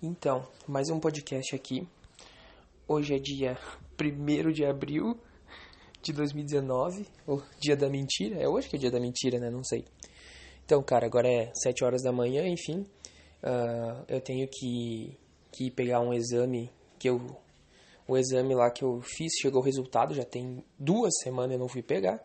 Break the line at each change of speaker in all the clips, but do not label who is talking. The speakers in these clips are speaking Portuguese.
Então, mais um podcast aqui. Hoje é dia 1 de abril de 2019, ou dia da mentira. É hoje que é dia da mentira, né? Não sei. Então, cara, agora é 7 horas da manhã, enfim. Uh, eu tenho que, que pegar um exame que eu. O exame lá que eu fiz chegou o resultado, já tem duas semanas eu não fui pegar,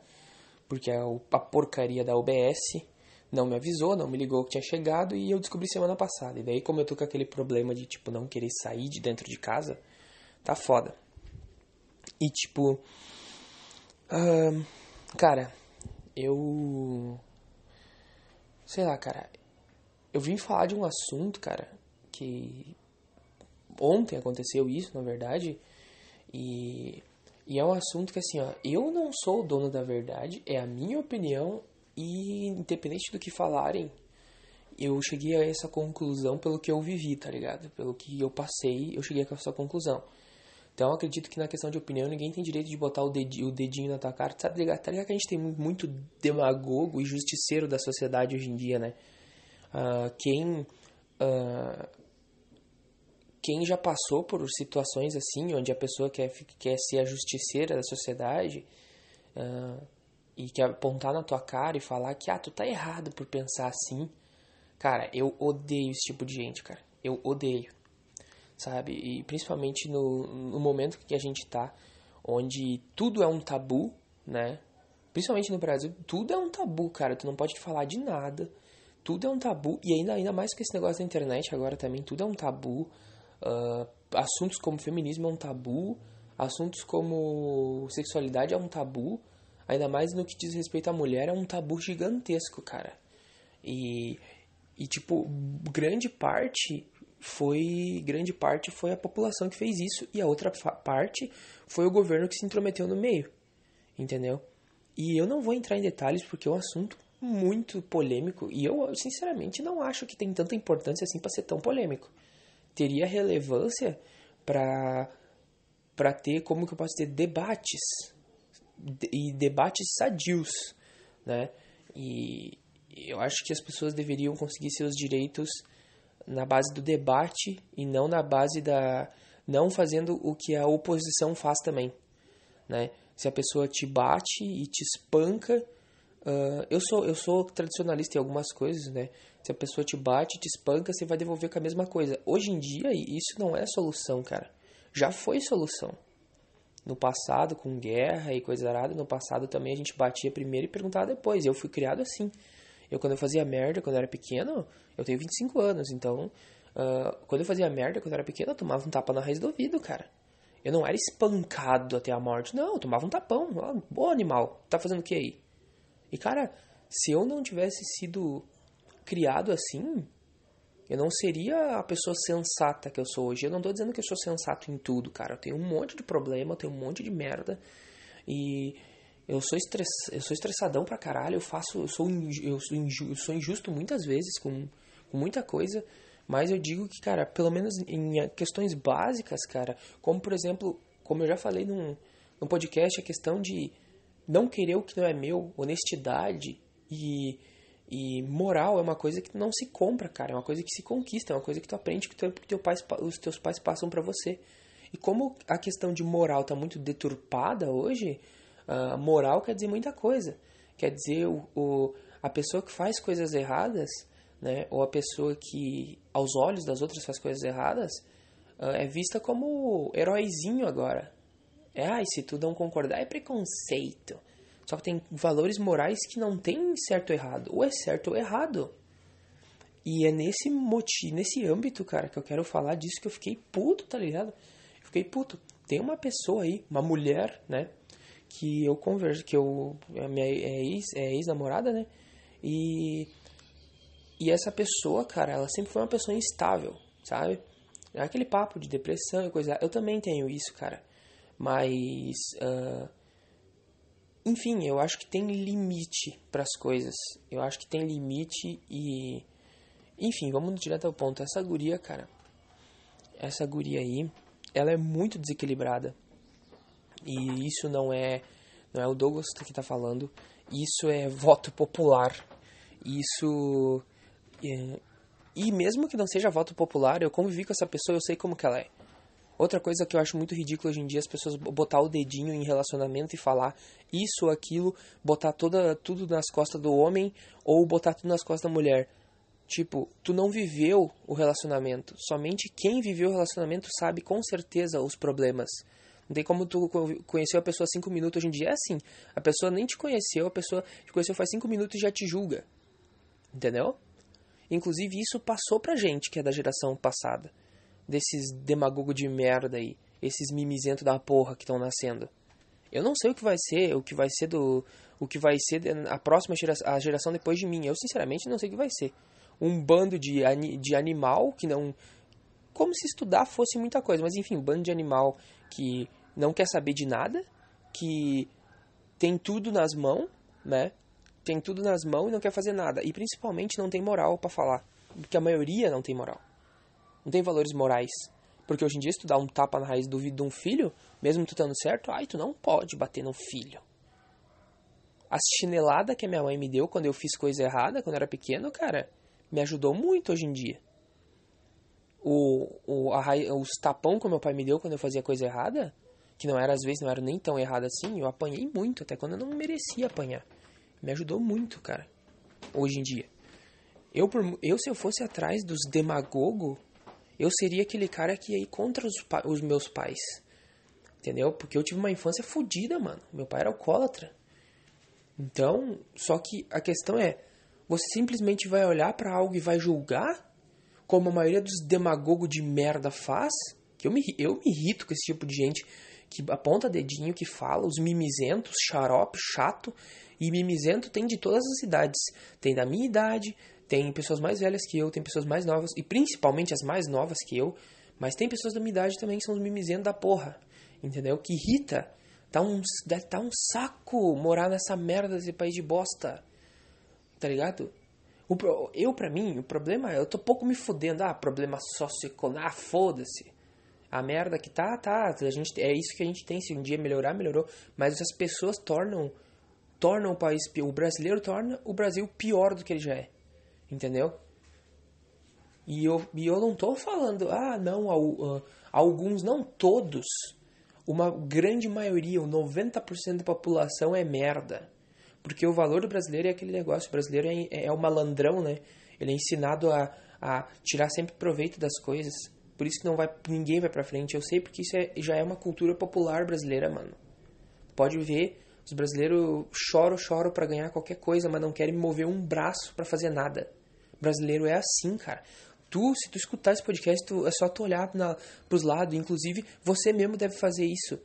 porque a, a porcaria da UBS não me avisou, não me ligou que tinha chegado e eu descobri semana passada. E daí, como eu tô com aquele problema de, tipo, não querer sair de dentro de casa, tá foda. E, tipo. Uh, cara, eu. Sei lá, cara. Eu vim falar de um assunto, cara, que. Ontem aconteceu isso, na verdade. E. E é um assunto que, assim, ó, eu não sou o dono da verdade, é a minha opinião e independente do que falarem, eu cheguei a essa conclusão pelo que eu vivi, tá ligado? Pelo que eu passei, eu cheguei a essa conclusão. Então eu acredito que na questão de opinião ninguém tem direito de botar o dedinho, o dedinho na tua cara. Tá ligado? tá ligado que a gente tem muito demagogo e justiceiro da sociedade hoje em dia, né? Uh, quem, uh, quem já passou por situações assim, onde a pessoa quer, quer ser a justiceira da sociedade, uh, e que apontar na tua cara e falar que, ah, tu tá errado por pensar assim. Cara, eu odeio esse tipo de gente, cara. Eu odeio. Sabe? E principalmente no, no momento que a gente tá, onde tudo é um tabu, né? Principalmente no Brasil, tudo é um tabu, cara. Tu não pode falar de nada. Tudo é um tabu. E ainda, ainda mais com esse negócio da internet agora também, tudo é um tabu. Uh, assuntos como feminismo é um tabu. Assuntos como sexualidade é um tabu. Ainda mais no que diz respeito à mulher, é um tabu gigantesco, cara. E, e tipo, grande parte foi grande parte foi a população que fez isso e a outra parte foi o governo que se intrometeu no meio. Entendeu? E eu não vou entrar em detalhes porque é um assunto muito polêmico e eu sinceramente não acho que tem tanta importância assim para ser tão polêmico. Teria relevância para para ter como que eu posso ter debates e debates sadios, né? E eu acho que as pessoas deveriam conseguir seus direitos na base do debate e não na base da não fazendo o que a oposição faz também, né? Se a pessoa te bate e te espanca, uh, eu sou eu sou tradicionalista em algumas coisas, né? Se a pessoa te bate, te espanca, você vai devolver com a mesma coisa. Hoje em dia isso não é solução, cara. Já foi solução. No passado, com guerra e coisa arada, no passado também a gente batia primeiro e perguntava depois. Eu fui criado assim. Eu, quando eu fazia merda, quando eu era pequeno, eu tenho 25 anos, então, uh, quando eu fazia merda, quando eu era pequeno, eu tomava um tapa na raiz do ouvido, cara. Eu não era espancado até a morte, não, eu tomava um tapão. Ah, Boa animal, tá fazendo o que aí? E, cara, se eu não tivesse sido criado assim, eu não seria a pessoa sensata que eu sou hoje. Eu não tô dizendo que eu sou sensato em tudo, cara. Eu tenho um monte de problema, eu tenho um monte de merda. E eu sou, estress, eu sou estressadão pra caralho. Eu faço. Eu sou, eu sou, injusto, eu sou injusto muitas vezes com, com muita coisa. Mas eu digo que, cara, pelo menos em questões básicas, cara, como por exemplo, como eu já falei num, num podcast, a questão de não querer o que não é meu, honestidade e e moral é uma coisa que não se compra, cara. É uma coisa que se conquista, é uma coisa que tu aprende que, teu, que teu pai, os teus pais passam para você. E como a questão de moral tá muito deturpada hoje, a moral quer dizer muita coisa. Quer dizer, o, o, a pessoa que faz coisas erradas, né, ou a pessoa que, aos olhos das outras, faz coisas erradas, uh, é vista como heróizinho agora. É, ai, se tu não concordar, é preconceito. Só que tem valores morais que não tem certo ou errado. Ou é certo ou errado. E é nesse motivo, nesse âmbito, cara, que eu quero falar disso que eu fiquei puto, tá ligado? Eu fiquei puto. Tem uma pessoa aí, uma mulher, né? Que eu converso, que eu. É minha é ex, é ex-namorada, né? E. E essa pessoa, cara, ela sempre foi uma pessoa instável, sabe? Aquele papo de depressão e coisa. Eu também tenho isso, cara. Mas. Uh, enfim, eu acho que tem limite para as coisas. Eu acho que tem limite e. Enfim, vamos direto ao ponto. Essa guria, cara. Essa guria aí, ela é muito desequilibrada. E isso não é. Não é o Douglas que tá falando. Isso é voto popular. Isso. É, E mesmo que não seja voto popular, eu convivi com essa pessoa, eu sei como que ela é. Outra coisa que eu acho muito ridículo hoje em dia é as pessoas botar o dedinho em relacionamento e falar isso aquilo, botar toda, tudo nas costas do homem ou botar tudo nas costas da mulher. Tipo, tu não viveu o relacionamento. Somente quem viveu o relacionamento sabe com certeza os problemas. Não tem como tu conheceu a pessoa cinco minutos hoje em dia. É assim. A pessoa nem te conheceu, a pessoa te conheceu faz cinco minutos e já te julga. Entendeu? Inclusive, isso passou pra gente, que é da geração passada. Desses demagogos de merda aí. Esses mimizentos da porra que estão nascendo. Eu não sei o que vai ser, o que vai ser do. O que vai ser a próxima geração, a geração depois de mim. Eu, sinceramente, não sei o que vai ser. Um bando de, de animal que não. Como se estudar fosse muita coisa, mas enfim, um bando de animal que não quer saber de nada, que tem tudo nas mãos, né? tem tudo nas mãos e não quer fazer nada. E principalmente não tem moral para falar. Porque a maioria não tem moral. Não tem valores morais. Porque hoje em dia, se tu dá um tapa na raiz do de um filho, mesmo tu estando certo, ai, tu não pode bater no filho. A chinelada que a minha mãe me deu quando eu fiz coisa errada, quando eu era pequeno, cara, me ajudou muito hoje em dia. O, o, a, os tapão que meu pai me deu quando eu fazia coisa errada, que não era às vezes não era nem tão errado assim, eu apanhei muito, até quando eu não merecia apanhar me ajudou muito, cara. Hoje em dia. Eu, eu se eu fosse atrás dos demagogo, eu seria aquele cara que ia ir contra os, os meus pais. Entendeu? Porque eu tive uma infância fodida, mano. Meu pai era alcoólatra. Então, só que a questão é, você simplesmente vai olhar para algo e vai julgar, como a maioria dos demagogos de merda faz, que eu me, eu me irrito com esse tipo de gente que aponta dedinho, que fala, os mimizentos, xarope, chato, e mimizento tem de todas as idades. Tem da minha idade, tem pessoas mais velhas que eu, tem pessoas mais novas, e principalmente as mais novas que eu. Mas tem pessoas da minha idade também que são os mimizentos da porra. Entendeu? Que irrita. Tá um, tá um saco morar nessa merda desse país de bosta. Tá ligado? O, eu, pra mim, o problema é, eu tô pouco me fudendo. Ah, problema socioeconômico. Ah, foda-se. A merda que tá, tá. A gente, é isso que a gente tem. Se um dia melhorar, melhorou. Mas as pessoas tornam torna o país, o brasileiro torna o Brasil pior do que ele já é. Entendeu? E eu, e eu não tô falando, ah, não, alguns, não todos. Uma grande maioria, o 90% da população é merda. Porque o valor do brasileiro é aquele negócio. O brasileiro é, é o malandrão, né? Ele é ensinado a, a tirar sempre proveito das coisas. Por isso que não vai, ninguém vai pra frente. Eu sei porque isso é, já é uma cultura popular brasileira, mano. Pode ver os brasileiros choram, choram para ganhar qualquer coisa, mas não querem mover um braço para fazer nada. Brasileiro é assim, cara. Tu, se tu escutar esse podcast, tu, é só tu olhar para pros lados. Inclusive, você mesmo deve fazer isso.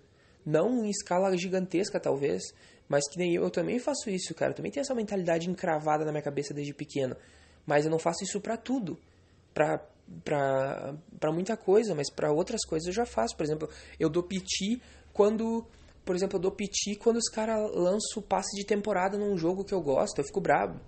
Não em escala gigantesca, talvez, mas que nem eu, eu também faço isso, cara. Eu também tenho essa mentalidade encravada na minha cabeça desde pequeno. Mas eu não faço isso para tudo. Pra, pra, pra muita coisa, mas para outras coisas eu já faço. Por exemplo, eu dou piti quando por exemplo, eu dou piti quando os caras lançam passe de temporada num jogo que eu gosto, eu fico bravo.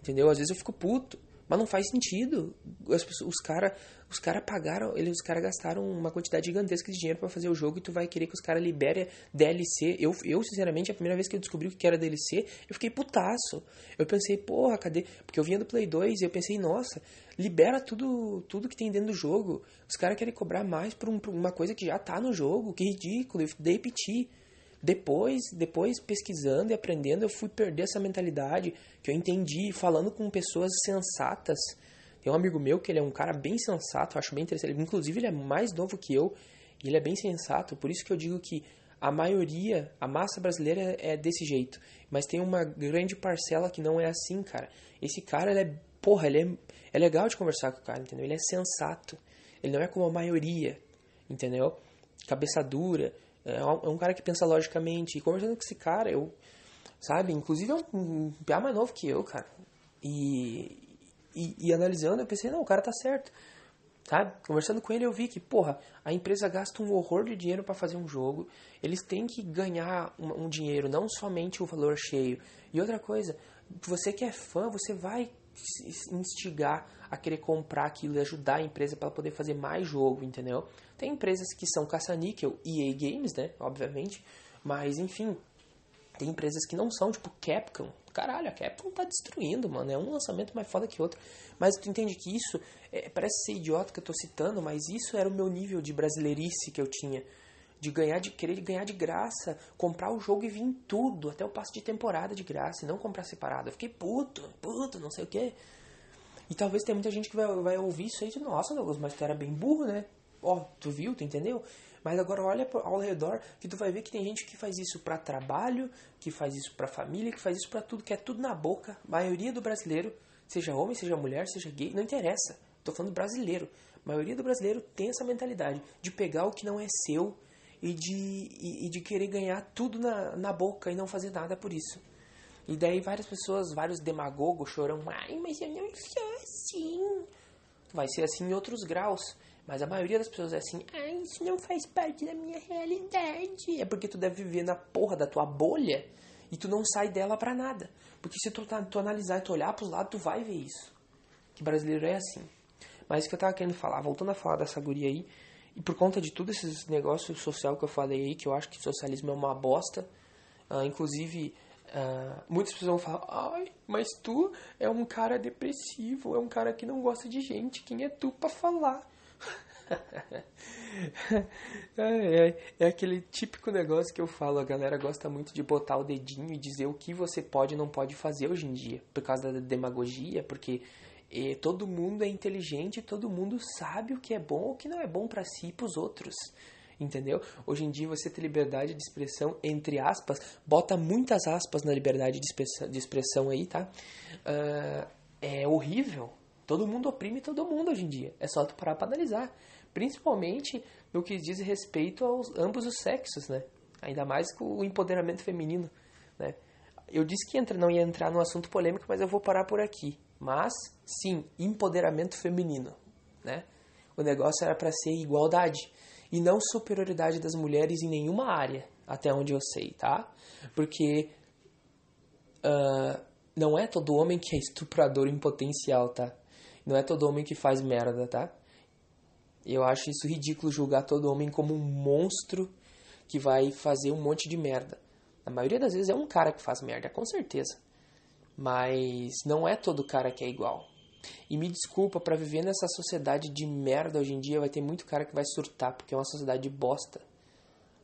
Entendeu? Às vezes eu fico puto. Mas não faz sentido. Os, os caras os cara pagaram, eles, os caras gastaram uma quantidade gigantesca de dinheiro para fazer o jogo e tu vai querer que os caras liberem DLC. Eu, eu, sinceramente, a primeira vez que eu descobri o que era DLC, eu fiquei putaço. Eu pensei, porra, cadê? Porque eu vinha do Play 2 e eu pensei, nossa, libera tudo tudo que tem dentro do jogo. Os caras querem cobrar mais por, um, por, uma coisa que já tá no jogo. Que ridículo. Eu dei piti. Depois, depois pesquisando e aprendendo, eu fui perder essa mentalidade que eu entendi falando com pessoas sensatas. Tem um amigo meu que ele é um cara bem sensato, eu acho bem interessante. Inclusive, ele é mais novo que eu e ele é bem sensato. Por isso que eu digo que a maioria, a massa brasileira é desse jeito. Mas tem uma grande parcela que não é assim, cara. Esse cara, ele é. Porra, ele é, é legal de conversar com o cara, entendeu? Ele é sensato. Ele não é como a maioria, entendeu? Cabeça dura. É, é um cara que pensa logicamente. E conversando com esse cara, eu. Sabe? Inclusive é um, um piá mais novo que eu, cara. E, e, e, analisando, eu pensei, não, o cara tá certo. Sabe? Conversando com ele, eu vi que, porra, a empresa gasta um horror de dinheiro para fazer um jogo. Eles têm que ganhar um, um dinheiro, não somente o valor cheio. E outra coisa, você que é fã, você vai instigar a querer comprar aquilo e ajudar a empresa para poder fazer mais jogo, entendeu? Tem empresas que são caça-níquel, EA Games, né? Obviamente. Mas, enfim, Tem empresas que não são, tipo Capcom. Caralho, a Capcom tá destruindo, mano. É um lançamento mais foda que outro. Mas tu entende que isso, é, parece ser idiota que eu tô citando, mas isso era o meu nível de brasileirice que eu tinha. De ganhar, de querer ganhar de graça, comprar o jogo e vir tudo, até o passo de temporada de graça, e não comprar separado. Eu fiquei puto, puto, não sei o que. E talvez tenha muita gente que vai, vai ouvir isso aí de, nossa, Douglas, mas tu era bem burro, né? Ó, tu viu, tu entendeu? Mas agora olha ao redor que tu vai ver que tem gente que faz isso para trabalho, que faz isso para família, que faz isso para tudo, que é tudo na boca. A maioria do brasileiro, seja homem, seja mulher, seja gay, não interessa. Tô falando brasileiro. A maioria do brasileiro tem essa mentalidade de pegar o que não é seu e de, e, e de querer ganhar tudo na, na boca e não fazer nada por isso. E daí várias pessoas, vários demagogos choram, ai, mas eu não sou assim. Vai ser assim em outros graus. Mas a maioria das pessoas é assim, ah, isso não faz parte da minha realidade. É porque tu deve viver na porra da tua bolha e tu não sai dela pra nada. Porque se tu, tu analisar e tu olhar pros lados, tu vai ver isso. Que brasileiro é assim. Mas o que eu tava querendo falar, voltando a falar dessa guria aí, e por conta de tudo esses negócios social que eu falei aí, que eu acho que socialismo é uma bosta, uh, inclusive Uh, muitas pessoas vão falar, ai, mas tu é um cara depressivo, é um cara que não gosta de gente, quem é tu para falar? é, é, é, aquele típico negócio que eu falo, a galera gosta muito de botar o dedinho e dizer o que você pode e não pode fazer hoje em dia, por causa da demagogia, porque é, todo mundo é inteligente, todo mundo sabe o que é bom ou o que não é bom para si e para os outros. Entendeu? Hoje em dia você tem liberdade de expressão, entre aspas, bota muitas aspas na liberdade de expressão, de expressão aí, tá? Uh, é horrível, Todo mundo oprime todo mundo hoje em dia. É só tu parar para analisar. Principalmente no que diz respeito aos ambos os sexos, né? Ainda mais com o empoderamento feminino, né? Eu disse que entra, não ia entrar no assunto polêmico, mas eu vou parar por aqui. Mas, sim, empoderamento feminino, né? O negócio era para ser igualdade e não superioridade das mulheres em nenhuma área, até onde eu sei, tá? Porque uh, não é todo homem que é estuprador em potencial, tá? Não é todo homem que faz merda, tá? Eu acho isso ridículo julgar todo homem como um monstro que vai fazer um monte de merda. Na maioria das vezes é um cara que faz merda, com certeza. Mas não é todo cara que é igual. E me desculpa, para viver nessa sociedade de merda hoje em dia vai ter muito cara que vai surtar, porque é uma sociedade de bosta.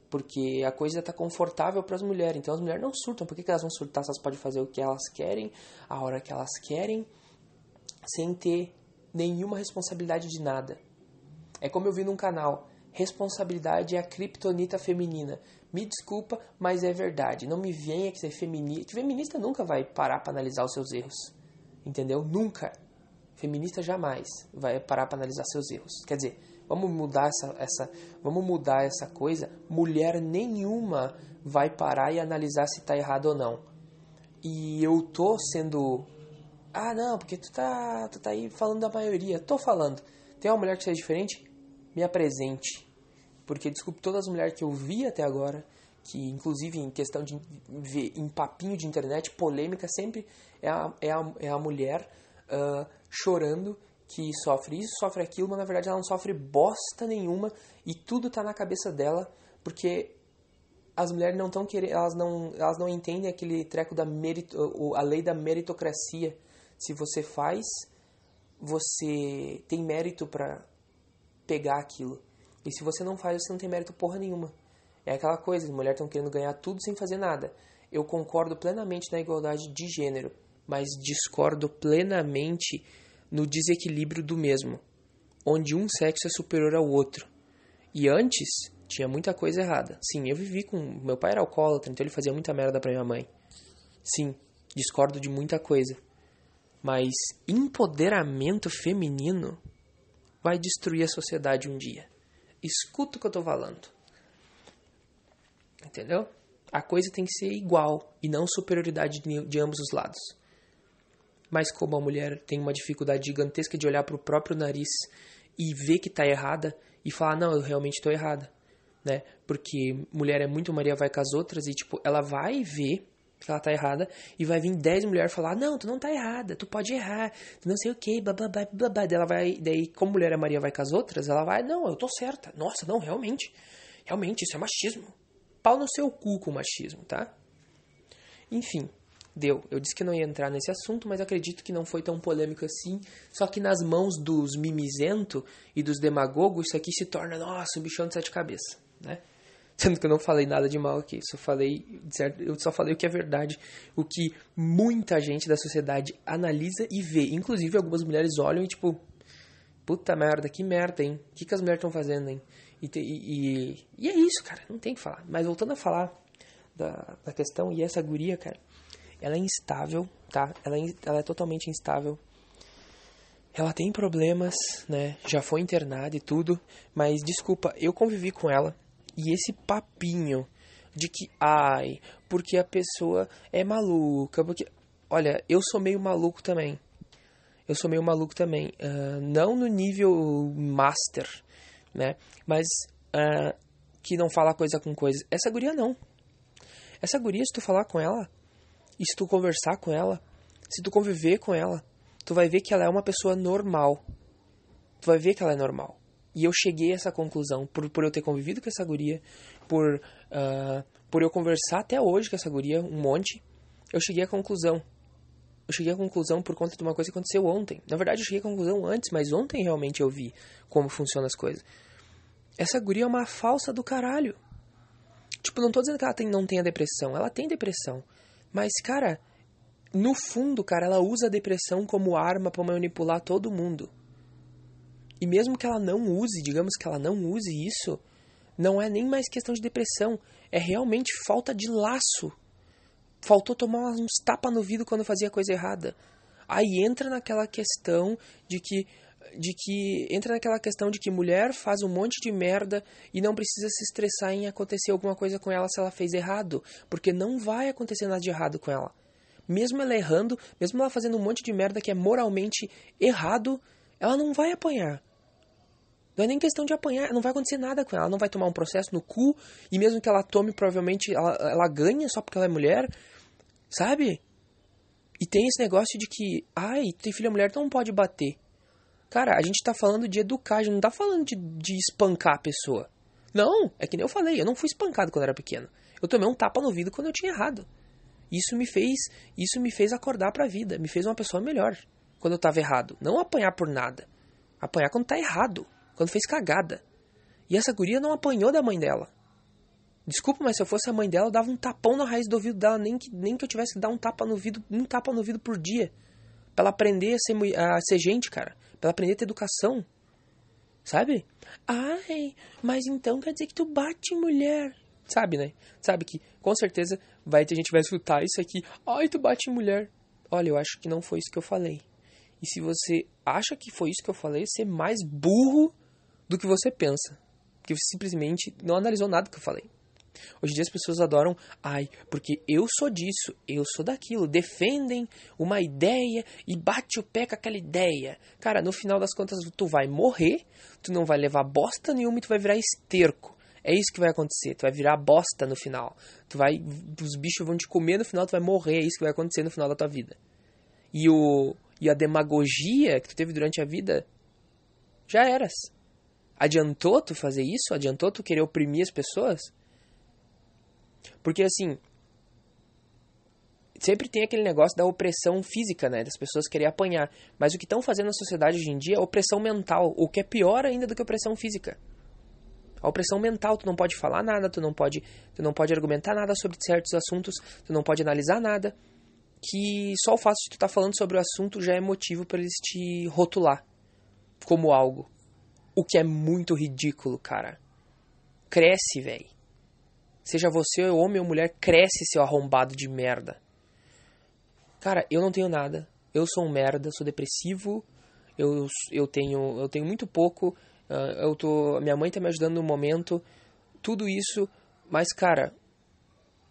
Porque a coisa tá confortável para as mulheres, então as mulheres não surtam. Por que, que elas vão surtar se elas podem fazer o que elas querem, a hora que elas querem? sem ter nenhuma responsabilidade de nada. É como eu vi num canal, responsabilidade é a criptonita feminina. Me desculpa, mas é verdade. Não me venha que ser feminista. Feminista nunca vai parar para analisar os seus erros. Entendeu? Nunca. Feminista jamais vai parar para analisar seus erros. Quer dizer, vamos mudar essa, essa, vamos mudar essa coisa. Mulher nenhuma vai parar e analisar se está errado ou não. E eu tô sendo ah, não, porque tu tá, tu tá aí falando da maioria. Tô falando. Tem uma mulher que seja diferente? Me apresente. Porque, desculpe, todas as mulheres que eu vi até agora, que inclusive em questão de ver em papinho de internet, polêmica, sempre é a, é a, é a mulher uh, chorando que sofre isso, sofre aquilo, mas na verdade ela não sofre bosta nenhuma e tudo tá na cabeça dela, porque as mulheres não estão querendo, elas não, elas não entendem aquele treco da merito, a lei da meritocracia se você faz, você tem mérito para pegar aquilo. E se você não faz, você não tem mérito porra nenhuma. É aquela coisa, as mulheres estão querendo ganhar tudo sem fazer nada. Eu concordo plenamente na igualdade de gênero, mas discordo plenamente no desequilíbrio do mesmo, onde um sexo é superior ao outro. E antes tinha muita coisa errada. Sim, eu vivi com meu pai era alcoólatra, então ele fazia muita merda para minha mãe. Sim, discordo de muita coisa. Mas empoderamento feminino vai destruir a sociedade um dia. Escuta o que eu tô falando. Entendeu? A coisa tem que ser igual e não superioridade de ambos os lados. Mas como a mulher tem uma dificuldade gigantesca de olhar para o próprio nariz e ver que está errada e falar, não, eu realmente estou errada, né? Porque mulher é muito Maria vai com as outras e, tipo, ela vai ver que ela tá errada, e vai vir 10 mulheres falar, não, tu não tá errada, tu pode errar, tu não sei o que, bababá, babá. Daí ela vai, daí, como mulher a Maria vai com as outras, ela vai, não, eu tô certa. Nossa, não, realmente, realmente, isso é machismo. Pau no seu cu com machismo, tá? Enfim, deu. Eu disse que não ia entrar nesse assunto, mas acredito que não foi tão polêmico assim. Só que nas mãos dos mimizento e dos demagogos, isso aqui se torna, nossa, um bichão de sete cabeças, né? Sendo que eu não falei nada de mal aqui, só falei, eu só falei o que é verdade, o que muita gente da sociedade analisa e vê. Inclusive, algumas mulheres olham e tipo, puta merda, que merda, hein? O que, que as mulheres estão fazendo, hein? E, e, e, é isso, cara, não tem que falar. Mas voltando a falar da, da questão, e essa guria, cara, ela é instável, tá? Ela é, ela é totalmente instável. Ela tem problemas, né? Já foi internada e tudo, mas desculpa, eu convivi com ela e esse papinho de que, ai, porque a pessoa é maluca, porque. Olha, eu sou meio maluco também. Eu sou meio maluco também. Uh, não no nível master, né? Mas uh, que não fala coisa com coisa. Essa guria não. Essa guria, se tu falar com ela, e se tu conversar com ela, se tu conviver com ela, tu vai ver que ela é uma pessoa normal. Tu vai ver que ela é normal. E eu cheguei a essa conclusão por, por eu ter convivido com essa guria, por, uh, por eu conversar até hoje com essa guria, um monte. Eu cheguei à conclusão. Eu cheguei à conclusão por conta de uma coisa que aconteceu ontem. Na verdade, eu cheguei à conclusão antes, mas ontem realmente eu vi como funcionam as coisas. Essa guria é uma falsa do caralho. Tipo, não tô dizendo que ela tem, não tenha depressão. Ela tem depressão. Mas, cara, no fundo, cara, ela usa a depressão como arma para manipular todo mundo. E mesmo que ela não use, digamos que ela não use isso, não é nem mais questão de depressão, é realmente falta de laço. Faltou tomar uns tapas no vidro quando fazia coisa errada. Aí entra naquela questão de que de que entra naquela questão de que mulher faz um monte de merda e não precisa se estressar em acontecer alguma coisa com ela se ela fez errado, porque não vai acontecer nada de errado com ela. Mesmo ela errando, mesmo ela fazendo um monte de merda que é moralmente errado, ela não vai apanhar. Não é nem questão de apanhar, não vai acontecer nada com ela, ela não vai tomar um processo no cu, e mesmo que ela tome, provavelmente ela, ela ganha só porque ela é mulher, sabe? E tem esse negócio de que, ai, tem filha mulher, então não pode bater. Cara, a gente tá falando de educar, a gente não tá falando de, de espancar a pessoa. Não, é que nem eu falei, eu não fui espancado quando era pequeno. Eu tomei um tapa no vidro quando eu tinha errado. Isso me fez, isso me fez acordar para a vida, me fez uma pessoa melhor quando eu tava errado. Não apanhar por nada. Apanhar quando tá errado, quando fez cagada. E essa guria não apanhou da mãe dela. Desculpa, mas se eu fosse a mãe dela, eu dava um tapão na raiz do ouvido dela, nem que, nem que eu tivesse que dar um tapa no ouvido, um tapa no ouvido por dia. Pra ela aprender a ser, a ser gente, cara. Pra aprender a ter educação. Sabe? Ai, mas então quer dizer que tu bate mulher. Sabe, né? Sabe que com certeza vai ter gente que vai escutar isso aqui. Ai, tu bate mulher. Olha, eu acho que não foi isso que eu falei. E se você acha que foi isso que eu falei, você é mais burro do que você pensa. Porque você simplesmente não analisou nada que eu falei. Hoje em dia as pessoas adoram, ai, porque eu sou disso, eu sou daquilo, defendem uma ideia e bate o pé com aquela ideia. Cara, no final das contas tu vai morrer, tu não vai levar bosta nenhuma e tu vai virar esterco. É isso que vai acontecer, tu vai virar bosta no final. Tu vai, os bichos vão te comer no final, tu vai morrer, é isso que vai acontecer no final da tua vida. E o e a demagogia que tu teve durante a vida já eras. Adiantou tu fazer isso? Adiantou tu querer oprimir as pessoas? Porque assim, sempre tem aquele negócio da opressão física, né? Das pessoas querer apanhar. Mas o que estão fazendo na sociedade hoje em dia é opressão mental, o que é pior ainda do que opressão física. A opressão mental, tu não pode falar nada, tu não pode, tu não pode argumentar nada sobre certos assuntos, tu não pode analisar nada, que só o fato de tu estar tá falando sobre o assunto já é motivo para eles te rotular como algo. O que é muito ridículo, cara. Cresce, velho. Seja você homem ou mulher, cresce seu arrombado de merda. Cara, eu não tenho nada. Eu sou um merda, sou depressivo. Eu, eu tenho eu tenho muito pouco. Uh, eu tô, minha mãe tá me ajudando no momento. Tudo isso, mas cara,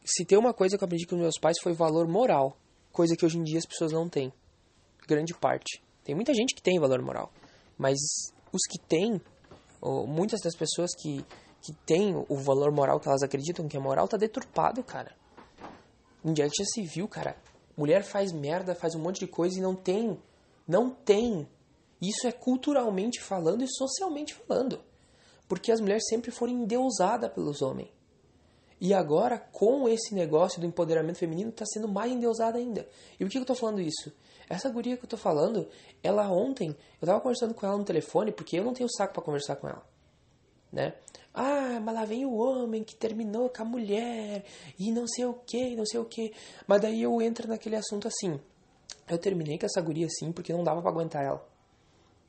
se tem uma coisa que eu aprendi com meus pais foi valor moral, coisa que hoje em dia as pessoas não têm. Grande parte. Tem muita gente que tem valor moral, mas os que têm, muitas das pessoas que que tem o valor moral que elas acreditam que é moral, tá deturpado, cara. Que já se viu, cara? Mulher faz merda, faz um monte de coisa e não tem. Não tem. Isso é culturalmente falando e socialmente falando. Porque as mulheres sempre foram endeusadas pelos homens. E agora, com esse negócio do empoderamento feminino, tá sendo mais endeusada ainda. E por que eu tô falando isso? Essa guria que eu tô falando, ela ontem, eu tava conversando com ela no telefone, porque eu não tenho saco para conversar com ela. Né? Ah, mas lá vem o homem que terminou com a mulher, e não sei o que, não sei o que. Mas daí eu entro naquele assunto assim. Eu terminei com essa guria assim, porque não dava para aguentar ela.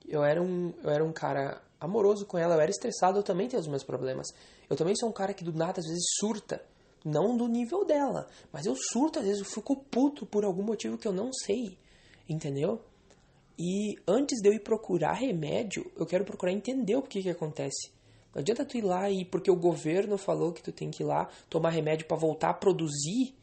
Eu era, um, eu era um cara amoroso com ela, eu era estressado, eu também tenho os meus problemas. Eu também sou um cara que do nada às vezes surta. Não do nível dela, mas eu surto, às vezes eu fico puto por algum motivo que eu não sei. Entendeu? E antes de eu ir procurar remédio, eu quero procurar entender o que que acontece. Não adianta tu ir lá e porque o governo falou que tu tem que ir lá tomar remédio para voltar a produzir,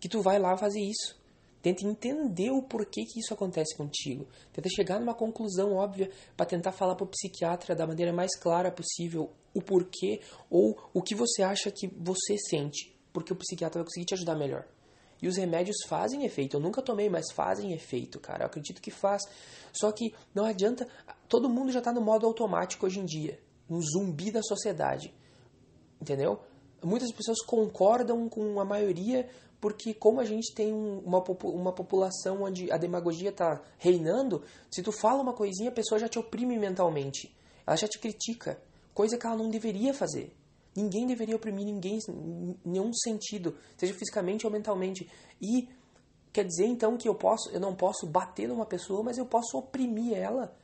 que tu vai lá fazer isso. Tenta entender o porquê que isso acontece contigo. Tenta chegar numa conclusão óbvia para tentar falar para o psiquiatra da maneira mais clara possível o porquê ou o que você acha que você sente, porque o psiquiatra vai conseguir te ajudar melhor. E os remédios fazem efeito. Eu nunca tomei, mas fazem efeito, cara. Eu acredito que faz. Só que não adianta. Todo mundo já está no modo automático hoje em dia um zumbi da sociedade. Entendeu? Muitas pessoas concordam com a maioria porque como a gente tem uma, uma população onde a demagogia está reinando, se tu fala uma coisinha, a pessoa já te oprime mentalmente. Ela já te critica, coisa que ela não deveria fazer. Ninguém deveria oprimir ninguém em nenhum sentido, seja fisicamente ou mentalmente. E quer dizer então que eu posso, eu não posso bater numa pessoa, mas eu posso oprimir ela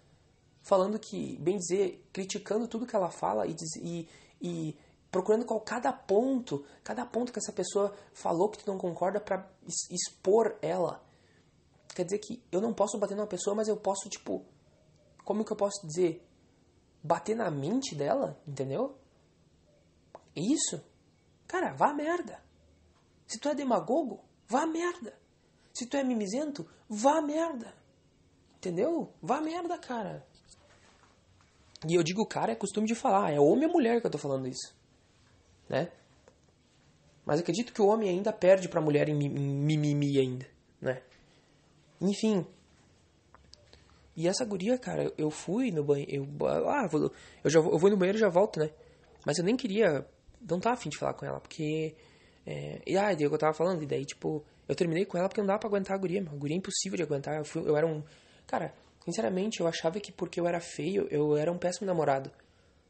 falando que, bem dizer, criticando tudo que ela fala e, e, e procurando qual cada ponto, cada ponto que essa pessoa falou que tu não concorda para expor ela. Quer dizer que eu não posso bater numa pessoa, mas eu posso, tipo, como que eu posso dizer? Bater na mente dela, entendeu? Isso? Cara, vá merda. Se tu é demagogo, vá merda. Se tu é mimizento, vá merda. Entendeu? Vá merda, cara. E eu digo cara, é costume de falar, é homem ou mulher que eu tô falando isso. Né? Mas acredito que o homem ainda perde pra mulher em mimimi ainda, né? Enfim. E essa guria, cara, eu fui no banheiro. Eu, ah, vou, eu, já, eu vou no banheiro e já volto, né? Mas eu nem queria. Não tava afim de falar com ela, porque. É, e ah, daí eu tava falando, e daí, tipo, eu terminei com ela porque não dava pra aguentar a guria, A guria é impossível de aguentar. Eu, fui, eu era um. Cara, Sinceramente, eu achava que porque eu era feio, eu era um péssimo namorado.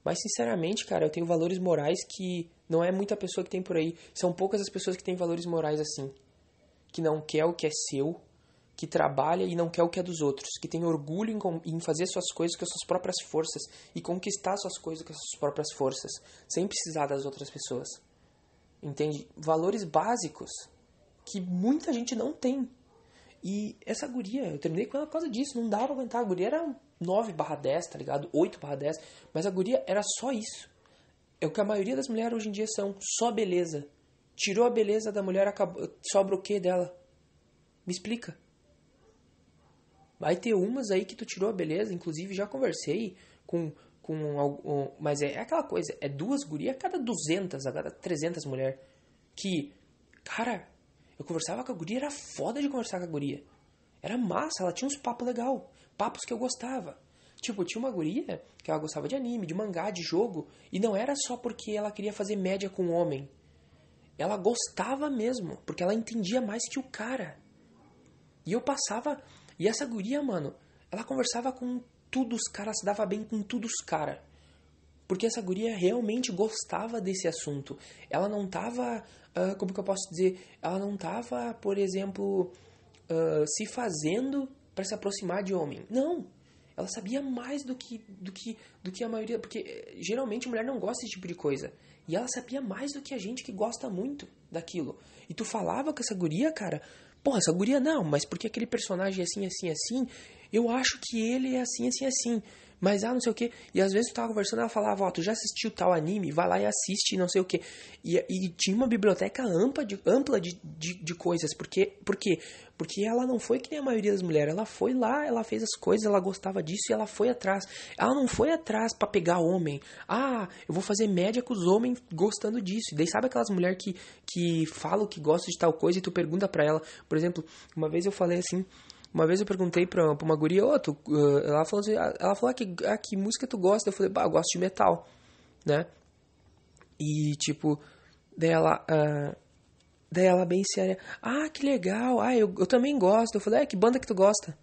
Mas, sinceramente, cara, eu tenho valores morais que não é muita pessoa que tem por aí. São poucas as pessoas que têm valores morais assim. Que não quer o que é seu, que trabalha e não quer o que é dos outros. Que tem orgulho em, fazer suas coisas com as suas próprias forças e conquistar suas coisas com as suas próprias forças, sem precisar das outras pessoas. Entende? Valores básicos que muita gente não tem. E essa guria, eu terminei com ela por causa disso, não dava pra aguentar. A guria era 9 barra 10, tá ligado? 8 barra 10, mas a guria era só isso. É o que a maioria das mulheres hoje em dia são, só beleza. Tirou a beleza da mulher, acabou, sobra o que dela? Me explica. Vai ter umas aí que tu tirou a beleza, inclusive já conversei com com mas é, é aquela coisa, é duas gurias a cada 200, a cada 300 mulheres que, cara, eu conversava com a guria, era foda de conversar com a guria. Era massa, ela tinha uns papos legal, papos que eu gostava. Tipo, tinha uma guria que ela gostava de anime, de mangá, de jogo, e não era só porque ela queria fazer média com o homem. Ela gostava mesmo, porque ela entendia mais que o cara. E eu passava, e essa guria, mano, ela conversava com todos os caras, se dava bem com todos os caras. Porque essa guria realmente gostava desse assunto. Ela não tava uh, como que eu posso dizer, ela não estava, por exemplo, uh, se fazendo para se aproximar de homem. Não, ela sabia mais do que, do que, do que a maioria, porque eh, geralmente mulher não gosta desse tipo de coisa. E ela sabia mais do que a gente que gosta muito daquilo. E tu falava com essa guria, cara, porra, essa guria não, mas porque aquele personagem é assim, assim, assim, eu acho que ele é assim, assim, assim mas ah, não sei o que. E às vezes tu tava conversando, ela falava, ó, tu já assistiu tal anime? Vai lá e assiste, não sei o que. E, e tinha uma biblioteca ampla de, ampla de, de, de coisas. Porque, por quê? Porque ela não foi que nem a maioria das mulheres. Ela foi lá, ela fez as coisas, ela gostava disso e ela foi atrás. Ela não foi atrás para pegar homem. Ah, eu vou fazer média com os homens gostando disso. E daí sabe aquelas mulheres que, que falam que gostam de tal coisa e tu pergunta pra ela. Por exemplo, uma vez eu falei assim uma vez eu perguntei pra, pra uma guria, oh, tu, uh, ela falou assim, ah, ela falou, ah, que, ah, que música tu gosta? Eu falei, bah, eu gosto de metal, né? E, tipo, Daí ela, uh, daí ela bem séria, ah, que legal, ah, eu, eu também gosto. Eu falei, é, que banda que tu gosta?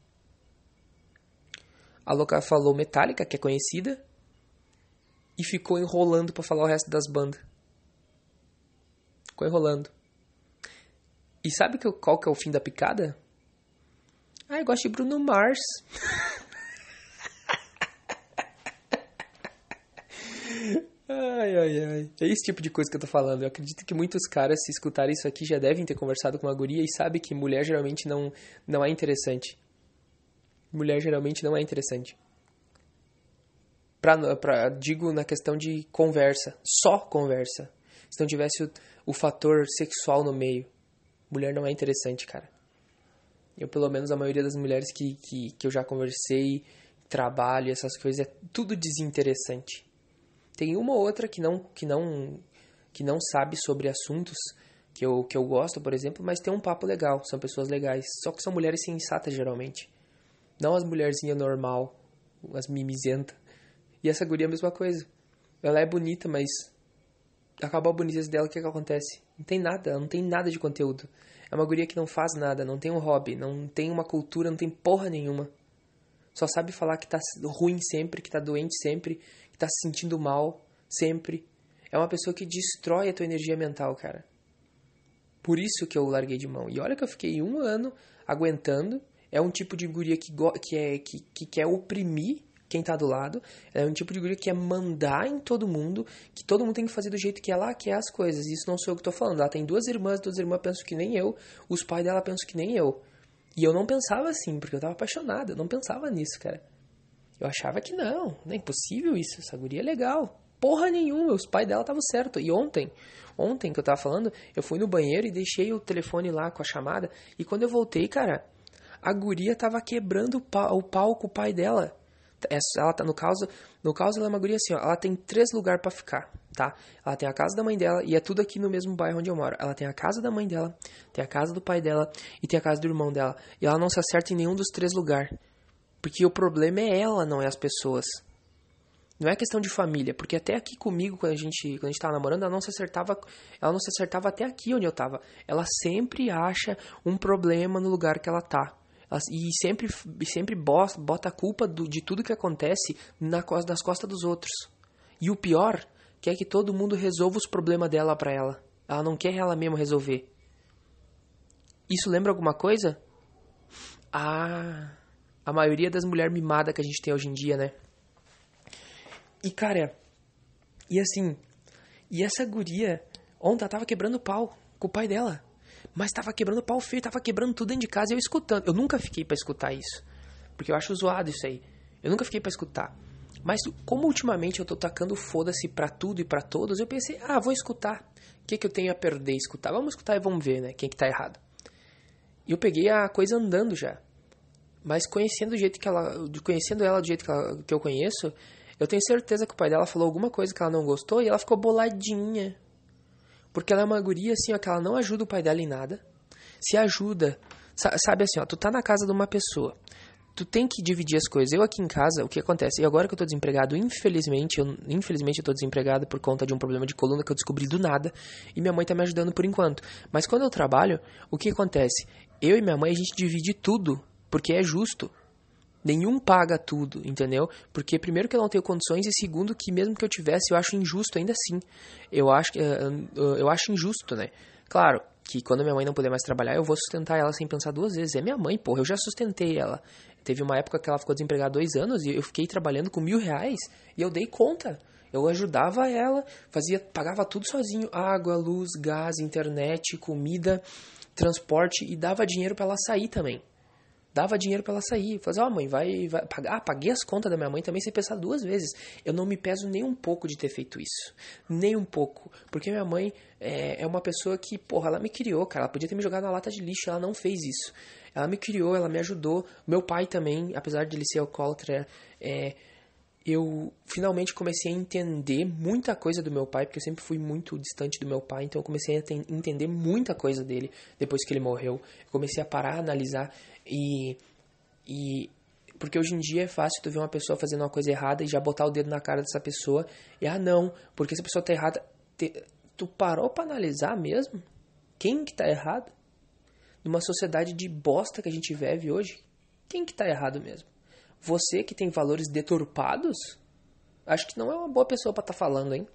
A louca falou Metallica, que é conhecida, e ficou enrolando para falar o resto das bandas. Ficou enrolando. E sabe que, qual que é o fim da picada? Ah, eu gosto de Bruno Mars. ai, ai, ai. É esse tipo de coisa que eu tô falando. Eu acredito que muitos caras, se escutarem isso aqui, já devem ter conversado com uma guria e sabe que mulher geralmente não, não é interessante. Mulher geralmente não é interessante. Pra, pra, digo na questão de conversa. Só conversa. Se não tivesse o, o fator sexual no meio. Mulher não é interessante, cara. Eu, pelo menos, a maioria das mulheres que, que, que eu já conversei, trabalho, essas coisas, é tudo desinteressante. Tem uma ou outra que não, que não, que não sabe sobre assuntos que eu, que eu gosto, por exemplo, mas tem um papo legal, são pessoas legais. Só que são mulheres sensatas, geralmente. Não as mulherzinhas normal, as mimizentas. E essa guria é a mesma coisa. Ela é bonita, mas acabou a boniteza dela, o que, que acontece? Não tem nada, não tem nada de conteúdo. É uma guria que não faz nada, não tem um hobby, não tem uma cultura, não tem porra nenhuma. Só sabe falar que tá ruim sempre, que tá doente sempre, que tá se sentindo mal sempre. É uma pessoa que destrói a tua energia mental, cara. Por isso que eu larguei de mão. E olha que eu fiquei um ano aguentando. É um tipo de guria que, que, é, que, que quer oprimir quem tá do lado. É um tipo de guria que quer mandar em todo mundo, que todo mundo tem que fazer do jeito que ela quer as coisas. Isso não sou eu que tô falando. Ela tem duas irmãs, duas irmãs pensam que nem eu, os pais dela pensam que nem eu. E eu não pensava assim, porque eu tava apaixonado, eu não pensava nisso, cara. Eu achava que não, não é impossível isso, essa guria é legal. Porra nenhuma, os pais dela estavam certo. E ontem, ontem que eu tava falando, eu fui no banheiro e deixei o telefone lá com a chamada. E quando eu voltei, cara, a guria tava quebrando o pau, o pau com o pai dela. Ela tá, no caso, no caso ela é uma guria assim, ó, ela tem três lugares para ficar, tá? Ela tem a casa da mãe dela e é tudo aqui no mesmo bairro onde eu moro. Ela tem a casa da mãe dela, tem a casa do pai dela e tem a casa do irmão dela. E ela não se acerta em nenhum dos três lugares. Porque o problema é ela, não é as pessoas. Não é questão de família, porque até aqui comigo, quando a gente, quando a gente tava namorando, ela não se acertava, ela não se acertava até aqui onde eu tava. Ela sempre acha um problema no lugar que ela tá e sempre, sempre bota a culpa do, de tudo que acontece na, nas costas dos outros. E o pior, quer que todo mundo resolva os problemas dela para ela. Ela não quer ela mesma resolver. Isso lembra alguma coisa? Ah, a maioria das mulheres mimadas que a gente tem hoje em dia, né? E cara, e assim, e essa guria ontem ela tava quebrando pau com o pai dela. Mas tava quebrando pau feio, tava quebrando tudo dentro de casa e eu escutando. Eu nunca fiquei para escutar isso. Porque eu acho zoado isso aí. Eu nunca fiquei para escutar. Mas como ultimamente eu tô tacando foda-se pra tudo e para todos, eu pensei, ah, vou escutar. O que, que eu tenho a perder? Escutar. Vamos escutar e vamos ver, né? Quem que tá errado. E eu peguei a coisa andando já. Mas conhecendo o jeito que ela. Conhecendo ela do jeito que, ela, que eu conheço, eu tenho certeza que o pai dela falou alguma coisa que ela não gostou e ela ficou boladinha. Porque ela é uma guria assim, ó, que ela não ajuda o pai dela em nada. Se ajuda. Sabe assim, ó, tu tá na casa de uma pessoa. Tu tem que dividir as coisas. Eu aqui em casa, o que acontece? E agora que eu tô desempregado, infelizmente, eu, infelizmente eu tô desempregado por conta de um problema de coluna que eu descobri do nada. E minha mãe tá me ajudando por enquanto. Mas quando eu trabalho, o que acontece? Eu e minha mãe, a gente divide tudo. Porque é justo. Nenhum paga tudo, entendeu? Porque primeiro que eu não tenho condições e segundo que mesmo que eu tivesse, eu acho injusto ainda assim. Eu acho, eu acho injusto, né? Claro que quando minha mãe não puder mais trabalhar, eu vou sustentar ela sem pensar duas vezes. É minha mãe, porra, eu já sustentei ela. Teve uma época que ela ficou desempregada dois anos e eu fiquei trabalhando com mil reais e eu dei conta. Eu ajudava ela, fazia, pagava tudo sozinho: água, luz, gás, internet, comida, transporte e dava dinheiro para ela sair também dava dinheiro para ela sair. Falei, ó, oh, mãe, vai, vai pagar. Ah, paguei as contas da minha mãe também sem pensar duas vezes. Eu não me peso nem um pouco de ter feito isso. Nem um pouco. Porque minha mãe é, é uma pessoa que, porra, ela me criou, cara. Ela podia ter me jogado na lata de lixo, ela não fez isso. Ela me criou, ela me ajudou. Meu pai também, apesar de ele ser alcoólatra, é, eu finalmente comecei a entender muita coisa do meu pai, porque eu sempre fui muito distante do meu pai, então eu comecei a entender muita coisa dele depois que ele morreu. Eu comecei a parar, a analisar e, e porque hoje em dia é fácil tu ver uma pessoa fazendo uma coisa errada e já botar o dedo na cara dessa pessoa e ah não, porque essa pessoa tá errada, te, tu parou para analisar mesmo quem que tá errado? Numa sociedade de bosta que a gente vive hoje, quem que tá errado mesmo? Você que tem valores deturpados? Acho que não é uma boa pessoa para estar tá falando, hein?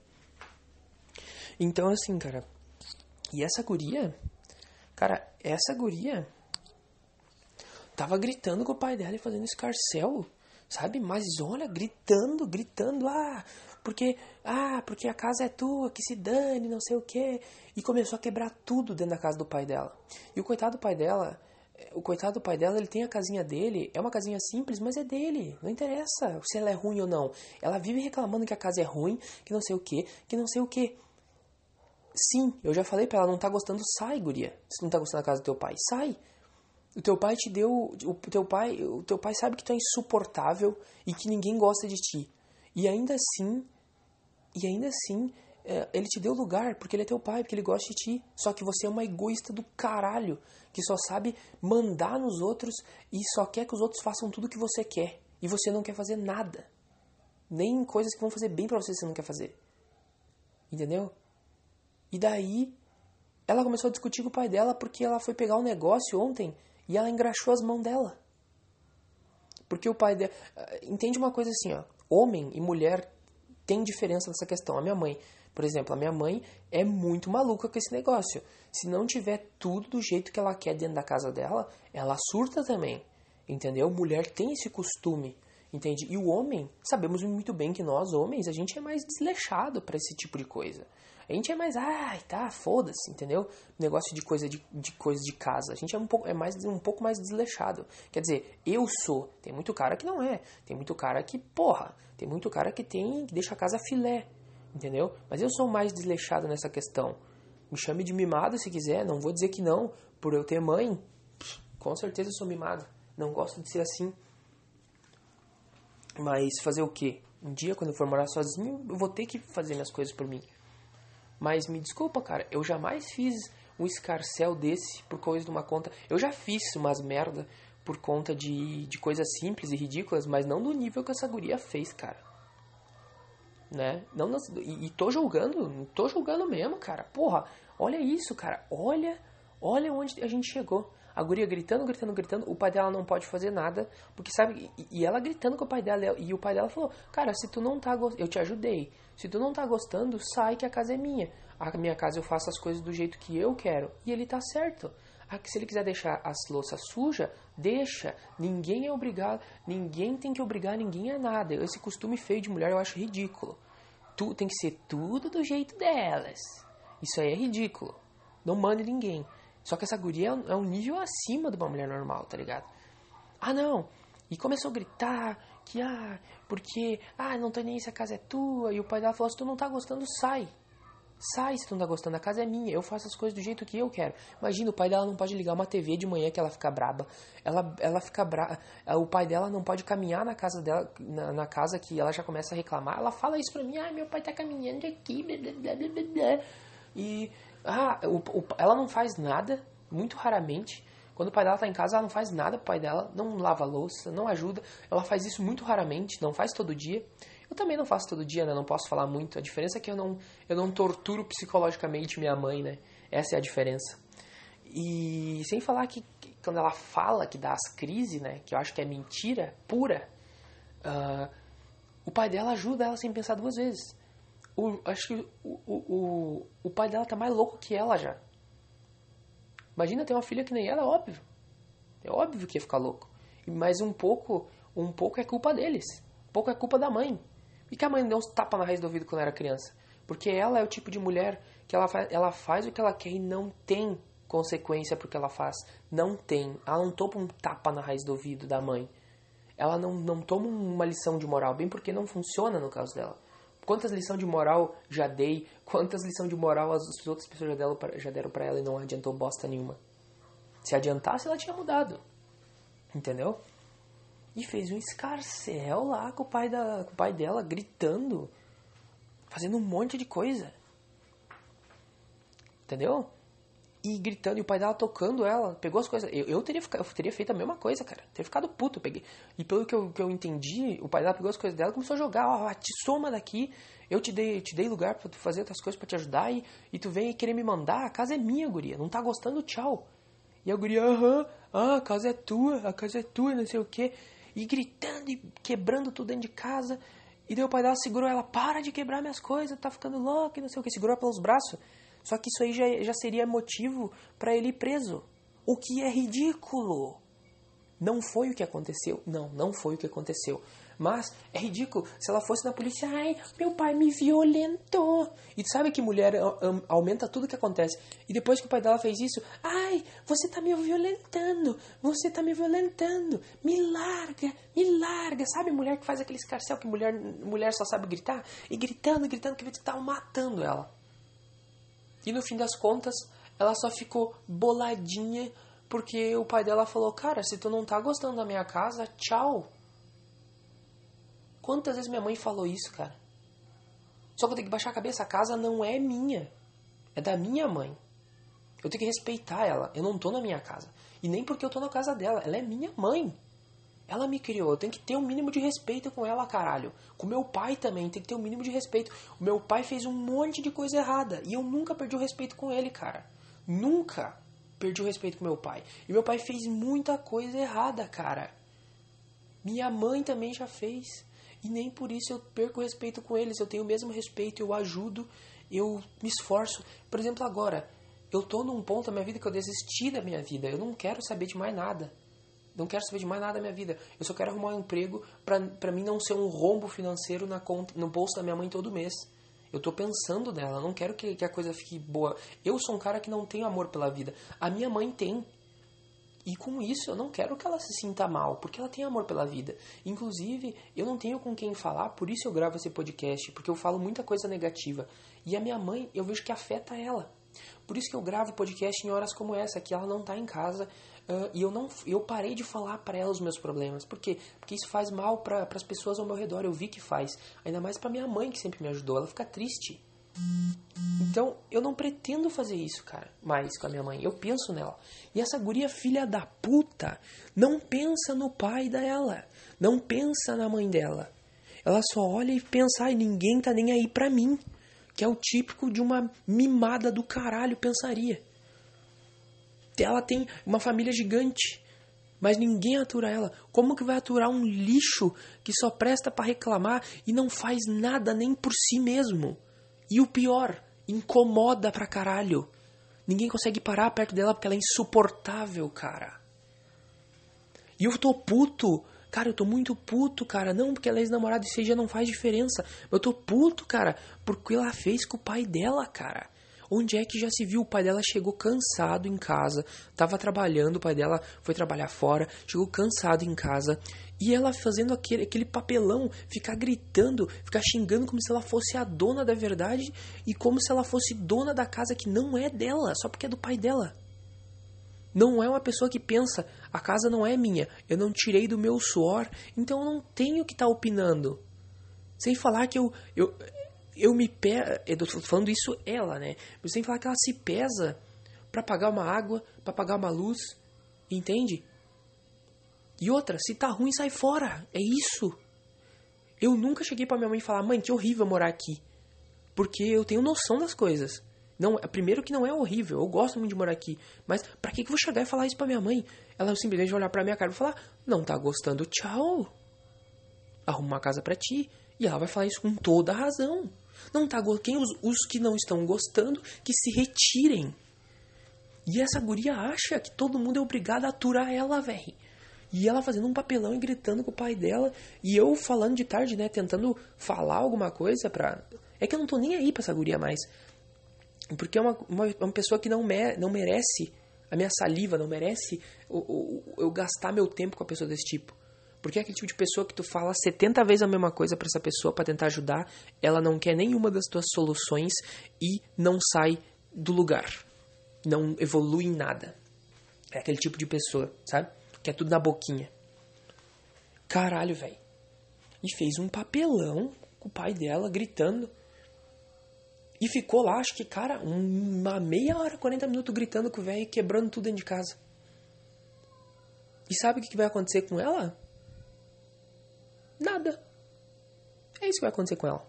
Então, assim, cara. E essa guria. Cara, essa guria. Tava gritando com o pai dela e fazendo escarcel. Sabe? Mas olha, gritando, gritando. Ah, porque. Ah, porque a casa é tua, que se dane, não sei o quê. E começou a quebrar tudo dentro da casa do pai dela. E o coitado do pai dela o coitado do pai dela, ele tem a casinha dele, é uma casinha simples, mas é dele. Não interessa se ela é ruim ou não. Ela vive reclamando que a casa é ruim, que não sei o que, que não sei o que. Sim, eu já falei pra ela, não tá gostando, sai, guria. Se não tá gostando da casa do teu pai, sai. O teu pai te deu, o teu pai, o teu pai sabe que tu é insuportável e que ninguém gosta de ti. E ainda assim, e ainda assim, é, ele te deu lugar porque ele é teu pai, porque ele gosta de ti. Só que você é uma egoísta do caralho, que só sabe mandar nos outros e só quer que os outros façam tudo o que você quer. E você não quer fazer nada. Nem coisas que vão fazer bem para você você não quer fazer. Entendeu? E daí, ela começou a discutir com o pai dela porque ela foi pegar um negócio ontem e ela engraxou as mãos dela. Porque o pai dela. Entende uma coisa assim, ó. Homem e mulher tem diferença nessa questão. A minha mãe por exemplo, a minha mãe é muito maluca com esse negócio. Se não tiver tudo do jeito que ela quer dentro da casa dela, ela surta também. Entendeu? Mulher tem esse costume. Entende? E o homem, sabemos muito bem que nós, homens, a gente é mais desleixado para esse tipo de coisa. A gente é mais, ai, tá, foda-se, entendeu? Negócio de coisa de, de coisa de casa. A gente é um pouco é mais um pouco mais desleixado. Quer dizer, eu sou. Tem muito cara que não é. Tem muito cara que, porra, tem muito cara que tem que deixa a casa filé entendeu? Mas eu sou mais desleixado nessa questão. Me chame de mimado se quiser, não vou dizer que não, por eu ter mãe. Com certeza eu sou mimado. Não gosto de ser assim. Mas fazer o quê? Um dia, quando eu for morar sozinho, eu vou ter que fazer minhas coisas por mim. Mas me desculpa, cara, eu jamais fiz um escarcel desse por causa de uma conta. Eu já fiz umas merda por conta de, de coisas simples e ridículas, mas não do nível que essa guria fez, cara né? Não, e, e tô julgando, tô julgando mesmo, cara. Porra, olha isso, cara. Olha, olha onde a gente chegou. A guria gritando, gritando, gritando. O pai dela não pode fazer nada, porque sabe? E, e ela gritando com o pai dela. E o pai dela falou: Cara, se tu não tá gostando, eu te ajudei. Se tu não tá gostando, sai que a casa é minha. A minha casa eu faço as coisas do jeito que eu quero. E ele tá certo. Se ele quiser deixar as louças sujas, deixa. Ninguém é obrigado, ninguém tem que obrigar ninguém a nada. Esse costume feio de mulher eu acho ridículo tu, tem que ser tudo do jeito delas. Isso aí é ridículo. Não manda ninguém. Só que essa guria é um nível acima de uma mulher normal, tá ligado? Ah, não. E começou a gritar que, ah, porque, ah, não tô nem se a casa é tua. E o pai dela falou: se tu não tá gostando, sai. Sai se tu não tá gostando, a casa é minha, eu faço as coisas do jeito que eu quero. Imagina, o pai dela não pode ligar uma TV de manhã que ela fica braba. Ela, ela fica braba. O pai dela não pode caminhar na casa dela, na, na, casa que ela já começa a reclamar. Ela fala isso pra mim, ah, meu pai tá caminhando aqui, blá blá blá blá blá. E ah, o, o, ela não faz nada, muito raramente. Quando o pai dela tá em casa, ela não faz nada pro pai dela, não lava louça, não ajuda. Ela faz isso muito raramente, não faz todo dia. Eu também não faço todo dia, né? Não posso falar muito. A diferença é que eu não, eu não torturo psicologicamente minha mãe, né? Essa é a diferença. E sem falar que, que quando ela fala que dá as crises, né? Que eu acho que é mentira pura. Uh, o pai dela ajuda ela sem pensar duas vezes. O, acho que o, o, o, o pai dela tá mais louco que ela já. Imagina ter uma filha que nem ela, é óbvio. É óbvio que ia ficar louco. Mas um pouco, um pouco é culpa deles. Um pouco é culpa da mãe. E que a mãe deu uns tapas na raiz do ouvido quando era criança? Porque ela é o tipo de mulher que ela faz, ela faz o que ela quer e não tem consequência pro que ela faz. Não tem. Ela não toma um tapa na raiz do ouvido da mãe. Ela não, não toma uma lição de moral, bem porque não funciona no caso dela. Quantas lições de moral já dei, quantas lições de moral as outras pessoas já deram, pra ela e não adiantou bosta nenhuma. Se adiantasse, ela tinha mudado. Entendeu? E fez um escarcel lá com o pai, da, com o pai dela, gritando, fazendo um monte de coisa. Entendeu? E gritando, e o pai dela tocando ela, pegou as coisas. Eu, eu, teria, eu teria feito a mesma coisa, cara. Teria ficado puto. Peguei. E pelo que eu, que eu entendi, o pai dela pegou as coisas dela e começou a jogar, ó, te soma daqui, eu te dei, te dei lugar para tu fazer outras coisas para te ajudar e, e tu vem querer me mandar, a casa é minha, guria. Não tá gostando, tchau. E a guria, aham, ah, a casa é tua, a casa é tua, não sei o que. E gritando e quebrando tudo dentro de casa. E daí o pai dela segurou ela, para de quebrar minhas coisas, tá ficando louco, não sei o que. Segurou pelos braços. Só que isso aí já, já seria motivo para ele ir preso. O que é ridículo. Não foi o que aconteceu. Não, não foi o que aconteceu. Mas é ridículo se ela fosse na polícia, ai, meu pai me violentou. E tu sabe que mulher aumenta tudo que acontece. E depois que o pai dela fez isso, ai, você tá me violentando, você tá me violentando, me larga, me larga. Sabe mulher que faz aquele escarcel que mulher, mulher só sabe gritar? E gritando, gritando, que estavam matando ela. E no fim das contas, ela só ficou boladinha porque o pai dela falou: Cara, se tu não tá gostando da minha casa, tchau. Quantas vezes minha mãe falou isso, cara? Só que eu tenho que baixar a cabeça, a casa não é minha. É da minha mãe. Eu tenho que respeitar ela. Eu não tô na minha casa. E nem porque eu tô na casa dela. Ela é minha mãe. Ela me criou. Eu tenho que ter um mínimo de respeito com ela, caralho. Com meu pai também. Tem que ter um mínimo de respeito. O meu pai fez um monte de coisa errada. E eu nunca perdi o respeito com ele, cara. Nunca perdi o respeito com meu pai. E meu pai fez muita coisa errada, cara. Minha mãe também já fez. E nem por isso eu perco o respeito com eles. Eu tenho o mesmo respeito, eu ajudo, eu me esforço. Por exemplo, agora, eu tô num ponto da minha vida que eu desisti da minha vida. Eu não quero saber de mais nada. Não quero saber de mais nada da minha vida. Eu só quero arrumar um emprego para mim não ser um rombo financeiro na conta, no bolso da minha mãe todo mês. Eu tô pensando nela, não quero que, que a coisa fique boa. Eu sou um cara que não tem amor pela vida. A minha mãe tem. E com isso eu não quero que ela se sinta mal, porque ela tem amor pela vida. Inclusive, eu não tenho com quem falar, por isso eu gravo esse podcast, porque eu falo muita coisa negativa. E a minha mãe, eu vejo que afeta ela. Por isso que eu gravo podcast em horas como essa, que ela não tá em casa uh, e eu não eu parei de falar para ela os meus problemas. Por quê? Porque isso faz mal para as pessoas ao meu redor, eu vi que faz. Ainda mais para minha mãe que sempre me ajudou, ela fica triste. Então, eu não pretendo fazer isso, cara, mais com a minha mãe. Eu penso nela. E essa guria filha da puta não pensa no pai dela. Não pensa na mãe dela. Ela só olha e pensa, ai, ninguém tá nem aí pra mim. Que é o típico de uma mimada do caralho pensaria. Ela tem uma família gigante, mas ninguém atura ela. Como que vai aturar um lixo que só presta para reclamar e não faz nada nem por si mesmo? E o pior, incomoda pra caralho. Ninguém consegue parar perto dela porque ela é insuportável, cara. E eu tô puto. Cara, eu tô muito puto, cara. Não porque ela é ex-namorada e já não faz diferença. Eu tô puto, cara, porque ela fez com o pai dela, cara. Onde é que já se viu? O pai dela chegou cansado em casa, tava trabalhando, o pai dela foi trabalhar fora, chegou cansado em casa, e ela fazendo aquele, aquele papelão, ficar gritando, ficar xingando como se ela fosse a dona da verdade e como se ela fosse dona da casa que não é dela, só porque é do pai dela. Não é uma pessoa que pensa, a casa não é minha, eu não tirei do meu suor, então eu não tenho que estar tá opinando. Sem falar que eu, eu, eu me pesa. Eu tô falando isso ela, né? Mas sem falar que ela se pesa para pagar uma água, para pagar uma luz, entende? E outra, se tá ruim, sai fora. É isso. Eu nunca cheguei para minha mãe e falar, mãe, que horrível morar aqui. Porque eu tenho noção das coisas. Não, primeiro que não é horrível, eu gosto muito de morar aqui. Mas para que, que eu vou chegar e falar isso pra minha mãe? Ela simplesmente vai olhar pra minha cara e falar, não tá gostando, tchau. Arruma uma casa para ti. E ela vai falar isso com toda a razão. Não tá quem os, os que não estão gostando que se retirem. E essa guria acha que todo mundo é obrigado a aturar ela, velho. E ela fazendo um papelão e gritando com o pai dela. E eu falando de tarde, né? Tentando falar alguma coisa pra. É que eu não tô nem aí pra essa guria mais. Porque é uma, uma, uma pessoa que não, me, não merece a minha saliva, não merece eu gastar meu tempo com a pessoa desse tipo. Porque é aquele tipo de pessoa que tu fala 70 vezes a mesma coisa para essa pessoa para tentar ajudar, ela não quer nenhuma das tuas soluções e não sai do lugar. Não evolui em nada. É aquele tipo de pessoa, sabe? Que é tudo na boquinha. Caralho, velho. E fez um papelão com o pai dela gritando. E ficou lá, acho que, cara, uma meia hora, 40 minutos gritando com o velho quebrando tudo dentro de casa. E sabe o que vai acontecer com ela? Nada. É isso que vai acontecer com ela.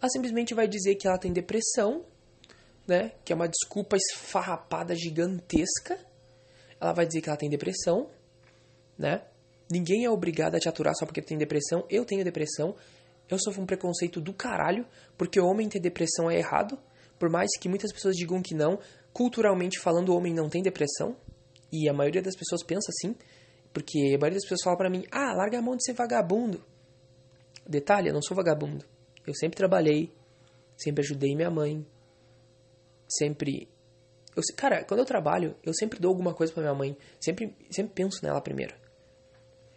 Ela simplesmente vai dizer que ela tem depressão, né? Que é uma desculpa esfarrapada gigantesca. Ela vai dizer que ela tem depressão, né? Ninguém é obrigado a te aturar só porque tem depressão. Eu tenho depressão. Eu sofro um preconceito do caralho, porque o homem ter depressão é errado. Por mais que muitas pessoas digam que não, culturalmente falando, o homem não tem depressão. E a maioria das pessoas pensa assim, porque a maioria das pessoas fala para mim: "Ah, larga a mão de ser vagabundo". Detalhe, eu não sou vagabundo. Eu sempre trabalhei, sempre ajudei minha mãe, sempre eu, cara, quando eu trabalho, eu sempre dou alguma coisa para minha mãe, sempre sempre penso nela primeiro.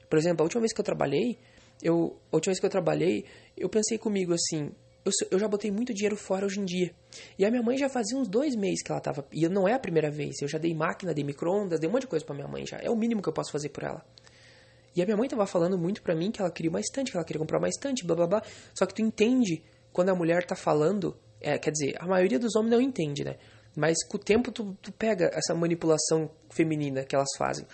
Por exemplo, a última vez que eu trabalhei, eu a última vez que eu trabalhei, eu pensei comigo assim, eu, eu já botei muito dinheiro fora hoje em dia. E a minha mãe já fazia uns dois meses que ela tava. E não é a primeira vez. Eu já dei máquina, dei micro-ondas, dei um monte de coisa pra minha mãe já. É o mínimo que eu posso fazer por ela. E a minha mãe tava falando muito pra mim que ela queria uma estante, que ela queria comprar uma estante, blá blá blá. Só que tu entende quando a mulher tá falando. É, quer dizer, a maioria dos homens não entende, né? Mas com o tempo tu, tu pega essa manipulação feminina que elas fazem.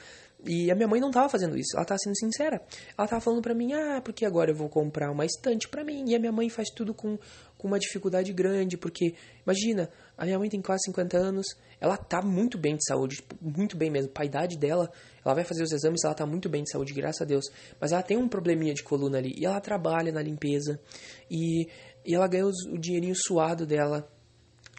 E a minha mãe não tava fazendo isso, ela tava sendo sincera. Ela tava falando pra mim, ah, porque agora eu vou comprar uma estante pra mim. E a minha mãe faz tudo com, com uma dificuldade grande, porque, imagina, a minha mãe tem quase 50 anos, ela tá muito bem de saúde, tipo, muito bem mesmo. Pra idade dela, ela vai fazer os exames, ela tá muito bem de saúde, graças a Deus. Mas ela tem um probleminha de coluna ali, e ela trabalha na limpeza, e, e ela ganha os, o dinheirinho suado dela.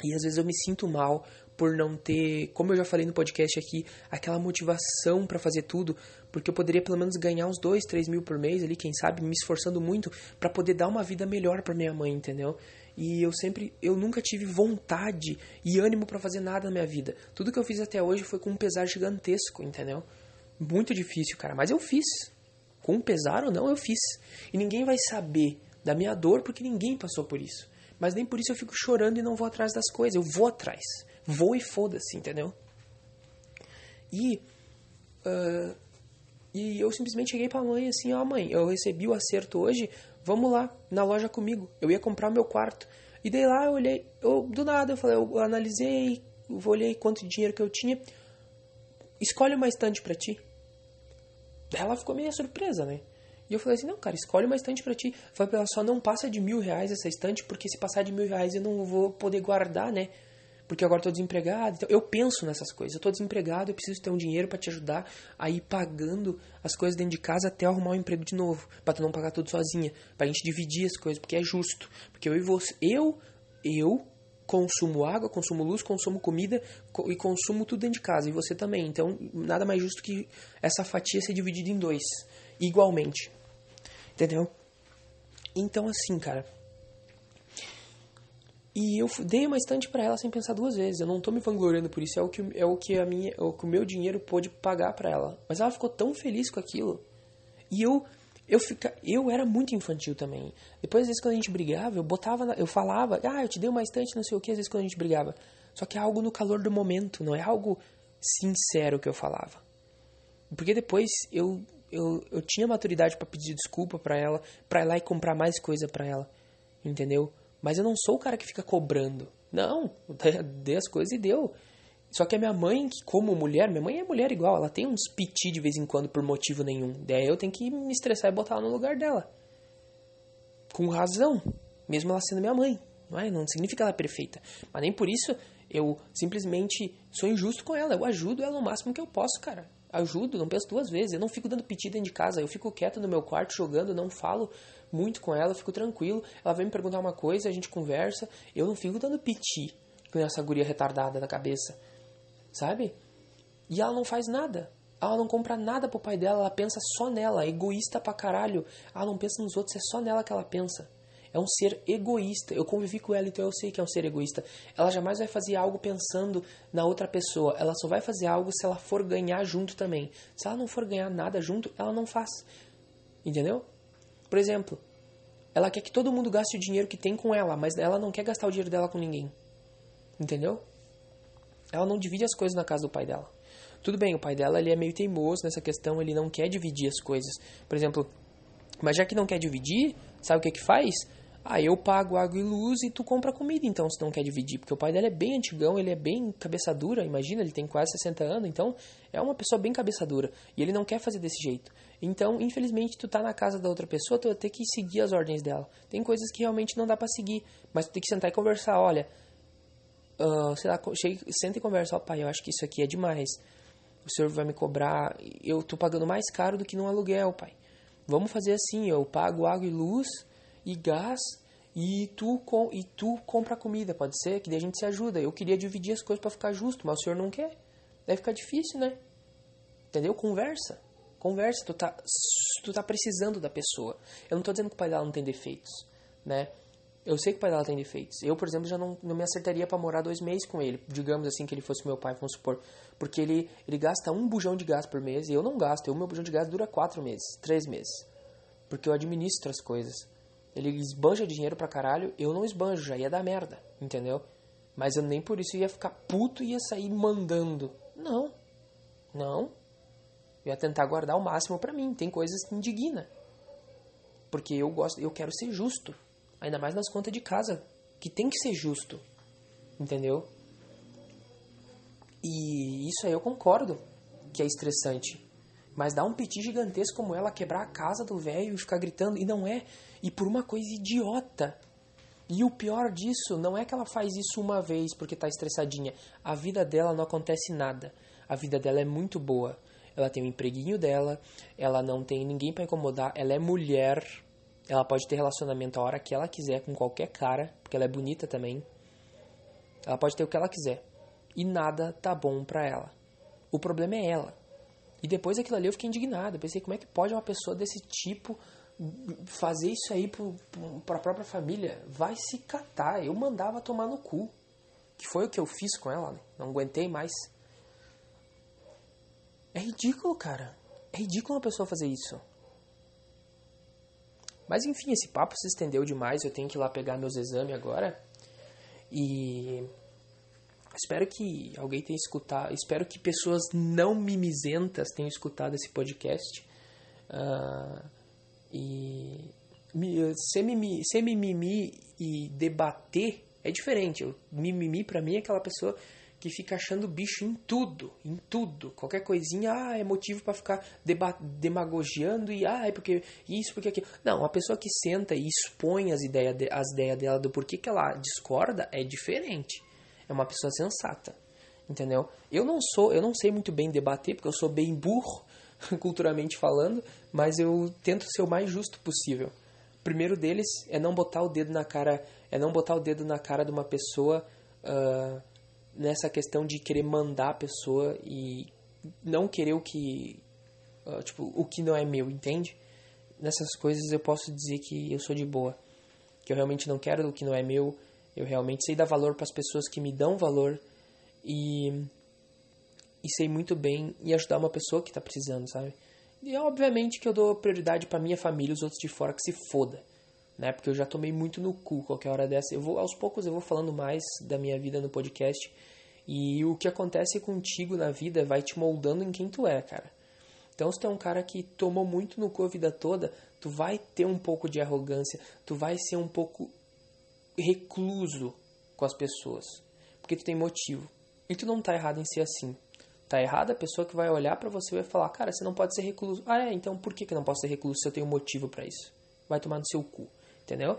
E às vezes eu me sinto mal por não ter, como eu já falei no podcast aqui, aquela motivação para fazer tudo, porque eu poderia pelo menos ganhar uns 2, 3 mil por mês ali, quem sabe, me esforçando muito para poder dar uma vida melhor para minha mãe, entendeu? E eu sempre, eu nunca tive vontade e ânimo para fazer nada na minha vida. Tudo que eu fiz até hoje foi com um pesar gigantesco, entendeu? Muito difícil, cara, mas eu fiz. Com pesar ou não, eu fiz. E ninguém vai saber da minha dor porque ninguém passou por isso. Mas nem por isso eu fico chorando e não vou atrás das coisas. Eu vou atrás. Vou e foda-se, entendeu? E. Uh, e eu simplesmente cheguei pra mãe assim: Ó, oh, mãe, eu recebi o acerto hoje. Vamos lá na loja comigo. Eu ia comprar meu quarto. E daí lá eu olhei. Eu, do nada, eu falei: Eu analisei, eu olhei quanto dinheiro que eu tinha. Escolhe uma estante pra ti. Ela ficou meio surpresa, né? E eu falei assim, não, cara, escolhe uma estante para ti. Falei pra ela, só não passa de mil reais essa estante, porque se passar de mil reais eu não vou poder guardar, né? Porque agora tô desempregado. Então, eu penso nessas coisas. Eu tô desempregado, eu preciso ter um dinheiro para te ajudar a ir pagando as coisas dentro de casa até arrumar um emprego de novo. Pra tu não pagar tudo sozinha. Pra gente dividir as coisas, porque é justo. Porque eu e você, eu, eu consumo água, consumo luz, consumo comida e consumo tudo dentro de casa. E você também. Então, nada mais justo que essa fatia ser dividida em dois igualmente. Entendeu? Então, assim, cara. E eu dei uma estante para ela sem pensar duas vezes. Eu não tô me vangloriando por isso. É o que, é o, que a minha, é o que o meu dinheiro pôde pagar para ela. Mas ela ficou tão feliz com aquilo. E eu eu fica, eu era muito infantil também. Depois, às vezes, quando a gente brigava, eu botava, eu falava, ah, eu te dei uma estante, não sei o que, às vezes quando a gente brigava. Só que é algo no calor do momento, não é algo sincero que eu falava. Porque depois eu eu, eu tinha maturidade para pedir desculpa para ela, para ir lá e comprar mais coisa para ela, entendeu? Mas eu não sou o cara que fica cobrando. Não, dei as coisas e deu. Só que a minha mãe, como mulher, minha mãe é mulher igual, ela tem uns piti de vez em quando por motivo nenhum. Daí eu tenho que me estressar e botar ela no lugar dela. Com razão, mesmo ela sendo minha mãe. Não, é? não significa ela é perfeita. Mas nem por isso eu simplesmente sou injusto com ela. Eu ajudo ela o máximo que eu posso, cara ajudo, não penso duas vezes. Eu não fico dando piti dentro de casa, eu fico quieto no meu quarto jogando, não falo muito com ela, fico tranquilo. Ela vem me perguntar uma coisa, a gente conversa. Eu não fico dando piti com essa guria retardada na cabeça, sabe? E ela não faz nada. Ela não compra nada pro pai dela, ela pensa só nela, egoísta pra caralho. Ela não pensa nos outros, é só nela que ela pensa é um ser egoísta. Eu convivi com ela, então eu sei que é um ser egoísta. Ela jamais vai fazer algo pensando na outra pessoa. Ela só vai fazer algo se ela for ganhar junto também. Se ela não for ganhar nada junto, ela não faz. Entendeu? Por exemplo, ela quer que todo mundo gaste o dinheiro que tem com ela, mas ela não quer gastar o dinheiro dela com ninguém. Entendeu? Ela não divide as coisas na casa do pai dela. Tudo bem, o pai dela ele é meio teimoso nessa questão, ele não quer dividir as coisas. Por exemplo, mas já que não quer dividir, sabe o que que faz? Ah, eu pago água e luz e tu compra comida, então, se não quer dividir. Porque o pai dela é bem antigão, ele é bem cabeça dura, imagina, ele tem quase 60 anos, então é uma pessoa bem cabeça dura. E ele não quer fazer desse jeito. Então, infelizmente, tu tá na casa da outra pessoa, tu vai ter que seguir as ordens dela. Tem coisas que realmente não dá para seguir, mas tu tem que sentar e conversar. Olha, uh, sei lá, chega, senta e conversa. Ó, oh, pai, eu acho que isso aqui é demais. O senhor vai me cobrar, eu tô pagando mais caro do que num aluguel, pai. Vamos fazer assim, eu pago água e luz e gás e tu, com, e tu compra comida, pode ser? Que daí a gente se ajuda. Eu queria dividir as coisas para ficar justo, mas o senhor não quer. Deve ficar difícil, né? Entendeu? Conversa. Conversa, tu tá, tu tá precisando da pessoa. Eu não tô dizendo que o pai dela não tem defeitos, né? Eu sei que o pai dela tem defeitos. Eu, por exemplo, já não, não me acertaria para morar dois meses com ele. Digamos assim que ele fosse meu pai, vamos supor. Porque ele, ele gasta um bujão de gás por mês e eu não gasto. O meu bujão de gás dura quatro meses, três meses. Porque eu administro as coisas. Ele esbanja dinheiro pra caralho, eu não esbanjo, já ia dar merda, entendeu? Mas eu nem por isso ia ficar puto e ia sair mandando. Não. Não. Eu ia tentar guardar o máximo para mim. Tem coisas que indigna. Porque eu gosto, eu quero ser justo. Ainda mais nas contas de casa, que tem que ser justo. Entendeu? E isso aí eu concordo que é estressante. Mas dá um piti gigantesco como ela quebrar a casa do velho e ficar gritando. E não é. E por uma coisa idiota. E o pior disso não é que ela faz isso uma vez porque tá estressadinha. A vida dela não acontece nada. A vida dela é muito boa. Ela tem o um empreguinho dela, ela não tem ninguém para incomodar, ela é mulher, ela pode ter relacionamento a hora que ela quiser com qualquer cara, porque ela é bonita também. Ela pode ter o que ela quiser. E nada tá bom pra ela. O problema é ela. E depois daquilo ali eu fiquei indignado. Pensei, como é que pode uma pessoa desse tipo fazer isso aí para a própria família? Vai se catar. Eu mandava tomar no cu. Que foi o que eu fiz com ela, né? Não aguentei mais. É ridículo, cara. É ridículo uma pessoa fazer isso. Mas enfim, esse papo se estendeu demais. Eu tenho que ir lá pegar meus exames agora. E Espero que alguém tenha escutado, espero que pessoas não mimizentas tenham escutado esse podcast. Uh, e ser, mimi, ser mimimi e debater é diferente. O mimimi para mim é aquela pessoa que fica achando bicho em tudo, em tudo. Qualquer coisinha, ah, é motivo para ficar demagogiando e ah, é porque isso, porque aquilo. Não, uma pessoa que senta e expõe as ideias, as ideias dela do porquê que ela discorda é diferente é uma pessoa sensata, entendeu? Eu não sou, eu não sei muito bem debater, porque eu sou bem burro, culturalmente falando, mas eu tento ser o mais justo possível. O primeiro deles é não botar o dedo na cara, é não botar o dedo na cara de uma pessoa uh, nessa questão de querer mandar a pessoa e não querer o que, uh, tipo, o que não é meu, entende? Nessas coisas eu posso dizer que eu sou de boa, que eu realmente não quero o que não é meu, eu realmente sei dar valor para as pessoas que me dão valor e, e sei muito bem e ajudar uma pessoa que está precisando, sabe? E obviamente que eu dou prioridade para minha família, os outros de fora que se foda, né? Porque eu já tomei muito no cu qualquer hora dessa. Eu vou aos poucos eu vou falando mais da minha vida no podcast e o que acontece contigo na vida vai te moldando em quem tu é, cara. Então, se tu é um cara que tomou muito no cu a vida toda, tu vai ter um pouco de arrogância, tu vai ser um pouco recluso com as pessoas, porque tu tem motivo. E tu não tá errado em ser assim. Tá errado a pessoa que vai olhar para você e vai falar: "Cara, você não pode ser recluso". Ah, é, então por que que eu não posso ser recluso se eu tenho motivo para isso? Vai tomar no seu cu, entendeu?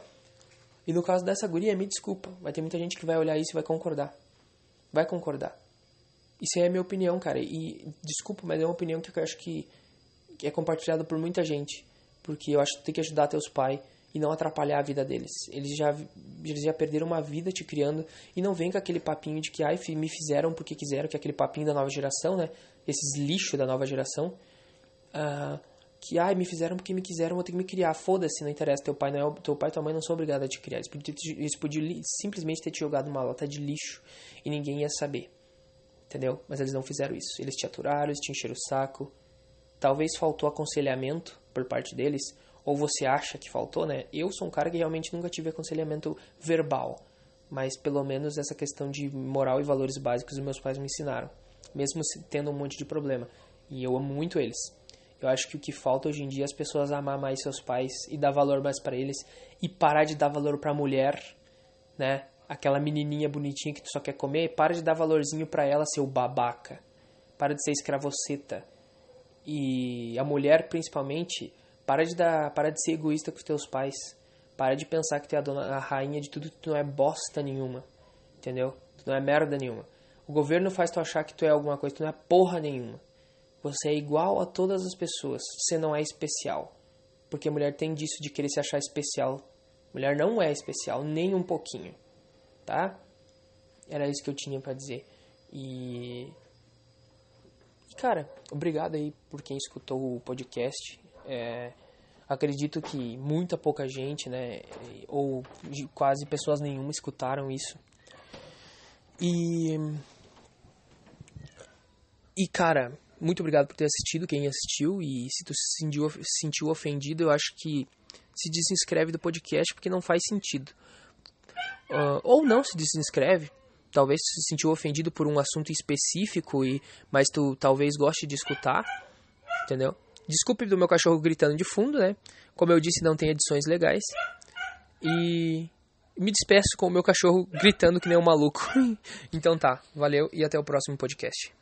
E no caso dessa guria, me desculpa, vai ter muita gente que vai olhar isso e vai concordar. Vai concordar. Isso é a minha opinião, cara. E desculpa, mas é uma opinião que eu acho que, que é compartilhada por muita gente. Porque eu acho que tu tem que ajudar teus pais e não atrapalhar a vida deles. Eles já, eles já perderam uma vida te criando e não vem com aquele papinho de que ai, me fizeram porque quiseram, que é aquele papinho da nova geração, né? Esses lixos da nova geração. Uh, que ai, me fizeram porque me quiseram, vou ter que me criar. Foda-se, não interessa. Teu pai, não é, teu pai e tua mãe não são obrigados a te criar. Eles podiam, eles podiam simplesmente ter te jogado uma lata de lixo e ninguém ia saber. Entendeu? Mas eles não fizeram isso. Eles te aturaram, eles te encheram o saco. Talvez faltou aconselhamento por parte deles ou você acha que faltou, né? Eu sou um cara que realmente nunca tive aconselhamento verbal, mas pelo menos essa questão de moral e valores básicos meus pais me ensinaram, mesmo tendo um monte de problema. E eu amo muito eles. Eu acho que o que falta hoje em dia é as pessoas amar mais seus pais e dar valor mais para eles e parar de dar valor para a mulher, né? Aquela menininha bonitinha que tu só quer comer, para de dar valorzinho para ela, seu babaca. Para de ser escravoceta. E a mulher, principalmente, para de dar, para de ser egoísta com os teus pais. Para de pensar que tu é a, dona, a rainha de tudo, tu não é bosta nenhuma. Entendeu? Tu não é merda nenhuma. O governo faz tu achar que tu é alguma coisa, tu não é porra nenhuma. Você é igual a todas as pessoas. Você não é especial. Porque mulher tem disso de querer se achar especial. Mulher não é especial, nem um pouquinho. Tá? Era isso que eu tinha para dizer. E. E, cara, obrigado aí por quem escutou o podcast. É, acredito que muita pouca gente, né? Ou quase pessoas nenhuma escutaram isso. E. E, cara, muito obrigado por ter assistido, quem assistiu. E se tu se sentiu, se sentiu ofendido, eu acho que se desinscreve do podcast porque não faz sentido. Uh, ou não se desinscreve. Talvez se sentiu ofendido por um assunto específico, e mas tu talvez goste de escutar. Entendeu? Desculpe do meu cachorro gritando de fundo, né? Como eu disse, não tem edições legais. E me despeço com o meu cachorro gritando que nem um maluco. então tá, valeu e até o próximo podcast.